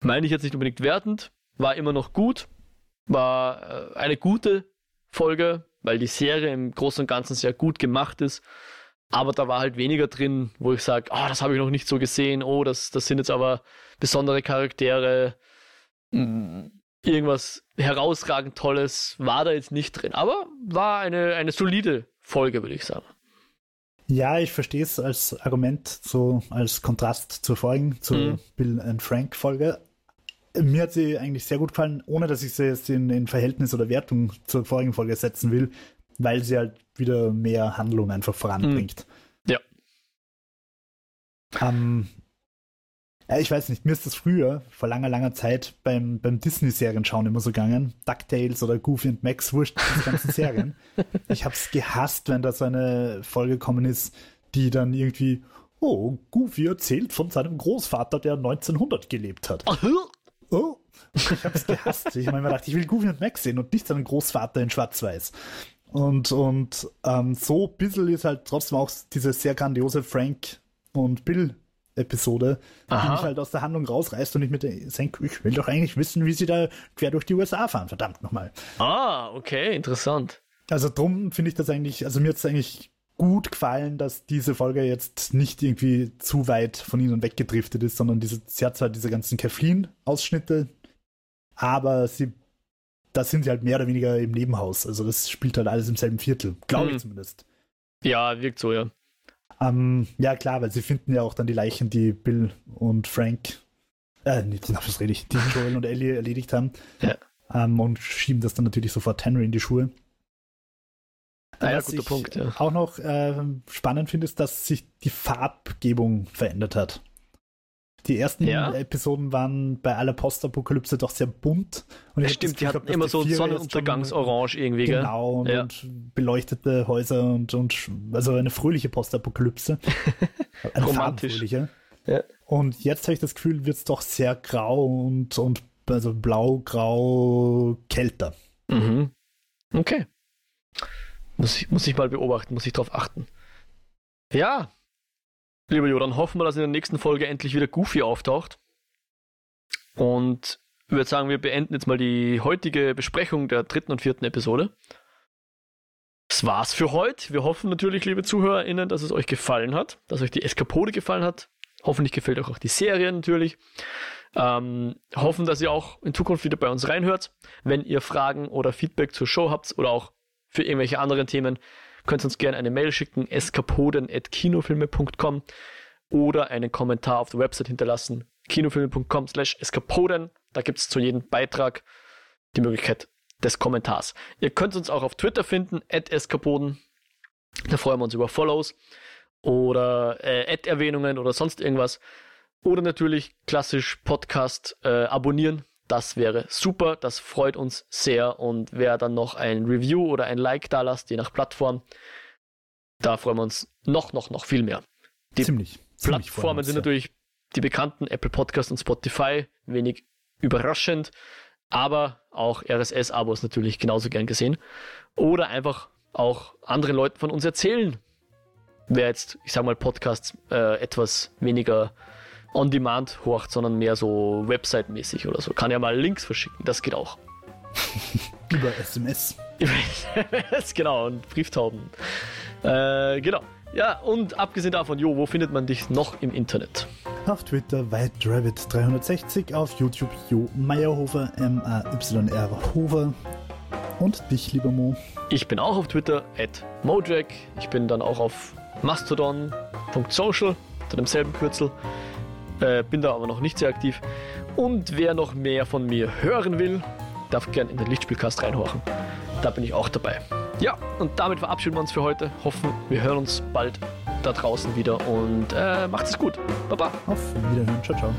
Meine ich jetzt nicht unbedingt wertend, war immer noch gut, war äh, eine gute Folge, weil die Serie im Großen und Ganzen sehr gut gemacht ist. Aber da war halt weniger drin, wo ich sage, oh, das habe ich noch nicht so gesehen, oh, das, das sind jetzt aber besondere Charaktere. Mm, Irgendwas herausragend Tolles war da jetzt nicht drin. Aber war eine, eine solide Folge, würde ich sagen. Ja, ich verstehe es als Argument, so als Kontrast zur vorigen, zur Mhm. Bill and Frank Folge. Mir hat sie eigentlich sehr gut gefallen, ohne dass ich sie jetzt in, in Verhältnis oder Wertung zur vorigen Folge setzen will, weil sie halt wieder mehr Handlung einfach voranbringt. Ja. Ähm, ja, ich weiß nicht, mir ist das früher, vor langer, langer Zeit, beim, beim Disney-Serien schauen immer so gegangen. DuckTales oder Goofy und Max, wurscht, diese ganzen <laughs> Serien. Ich hab's gehasst, wenn da so eine Folge gekommen ist, die dann irgendwie, oh, Goofy erzählt von seinem Großvater, der 1900 gelebt hat. Oh, ich hab's gehasst. Ich meine, man dachte, ich will Goofy und Max sehen und nicht seinen Großvater in Schwarz-Weiß. Und, und ähm, so ein bisschen ist halt trotzdem auch diese sehr grandiose Frank und Bill Episode, die Aha. mich halt aus der Handlung rausreißt und ich mir denke, ich will doch eigentlich wissen, wie sie da quer durch die USA fahren, verdammt nochmal. Ah, okay, interessant. Also drum finde ich das eigentlich, also mir hat es eigentlich gut gefallen, dass diese Folge jetzt nicht irgendwie zu weit von ihnen weggedriftet ist, sondern diese, sie hat zwar diese ganzen Kathleen-Ausschnitte, aber sie, da sind sie halt mehr oder weniger im Nebenhaus. Also das spielt halt alles im selben Viertel, glaube Hm. ich zumindest. Ja, wirkt so, ja. Ähm, ja klar, weil sie finden ja auch dann die Leichen, die Bill und Frank, äh, nicht, na, was rede ich, die <laughs> Joel und Ellie erledigt haben. Ja. Ähm, und schieben das dann natürlich sofort Henry in die Schuhe. Ah ja, Was guter ich Punkt, ja. auch noch äh, spannend finde, ist, dass sich die Farbgebung verändert hat. Die ersten Ja. Episoden waren bei aller Postapokalypse doch sehr bunt. Und ich Stimmt, die hatten immer so Sonnenuntergangsorange irgendwie, gell? Genau, und, Ja. und beleuchtete Häuser und, und also eine fröhliche Postapokalypse. <laughs> Eine Romantisch. Ja. Und jetzt habe ich das Gefühl, wird es doch sehr grau und, und also blau-grau kälter. Mhm. Okay. Muss ich, muss ich mal beobachten, muss ich drauf achten. Ja. Lieber Jo, dann hoffen wir, dass in der nächsten Folge endlich wieder Goofy auftaucht. Und ich würde sagen, wir beenden jetzt mal die heutige Besprechung der dritten und vierten Episode. Das war's für heute. Wir hoffen natürlich, liebe ZuhörerInnen, dass es euch gefallen hat, dass euch die Eskapode gefallen hat. Hoffentlich gefällt euch auch die Serie natürlich. Ähm, hoffen, dass ihr auch in Zukunft wieder bei uns reinhört. Wenn ihr Fragen oder Feedback zur Show habt oder auch für irgendwelche anderen Themen, könnt uns gerne eine Mail schicken, eskapoden.kinofilme.com oder einen Kommentar auf der Website hinterlassen, kinofilme.com slash eskapoden. Da gibt es zu jedem Beitrag die Möglichkeit des Kommentars. Ihr könnt uns auch auf Twitter finden, eskapoden. Da freuen wir uns über Follows oder äh, Ad-Erwähnungen oder sonst irgendwas. Oder natürlich klassisch Podcast äh, abonnieren. Das wäre super, das freut uns sehr. Und wer dann noch ein Review oder ein Like da lasst, je nach Plattform, da freuen wir uns noch, noch, noch viel mehr. Die ziemlich, ziemlich Plattformen sind natürlich die bekannten Apple Podcast und Spotify, wenig überraschend, aber auch RSS-Abos natürlich genauso gern gesehen. Oder einfach auch anderen Leuten von uns erzählen, wer jetzt, ich sag mal, Podcasts äh, etwas weniger on demand horcht, sondern mehr so Website-mäßig oder so. Kann ja mal Links verschicken, das geht auch. <laughs> Über SMS. Über SMS, genau, und Brieftauben. Äh, genau. Ja, und abgesehen davon, Jo, wo findet man dich noch im Internet? Auf Twitter WhiteRabbit360, auf YouTube Jo Meyerhofer, M-A-Y-R Hofer. Und dich, lieber Mo? Ich bin auch auf Twitter, at Mojack. Ich bin dann auch auf mastodon.social, unter demselben Kürzel. Äh, bin da aber noch nicht sehr aktiv. Und wer noch mehr von mir hören will, darf gern in den Lichtspielcast reinhorchen. Da bin ich auch dabei. Ja, und damit verabschieden wir uns für heute. Hoffen, wir hören uns bald da draußen wieder und äh, macht es gut. Baba. Auf Wiederhören. Ciao, ciao.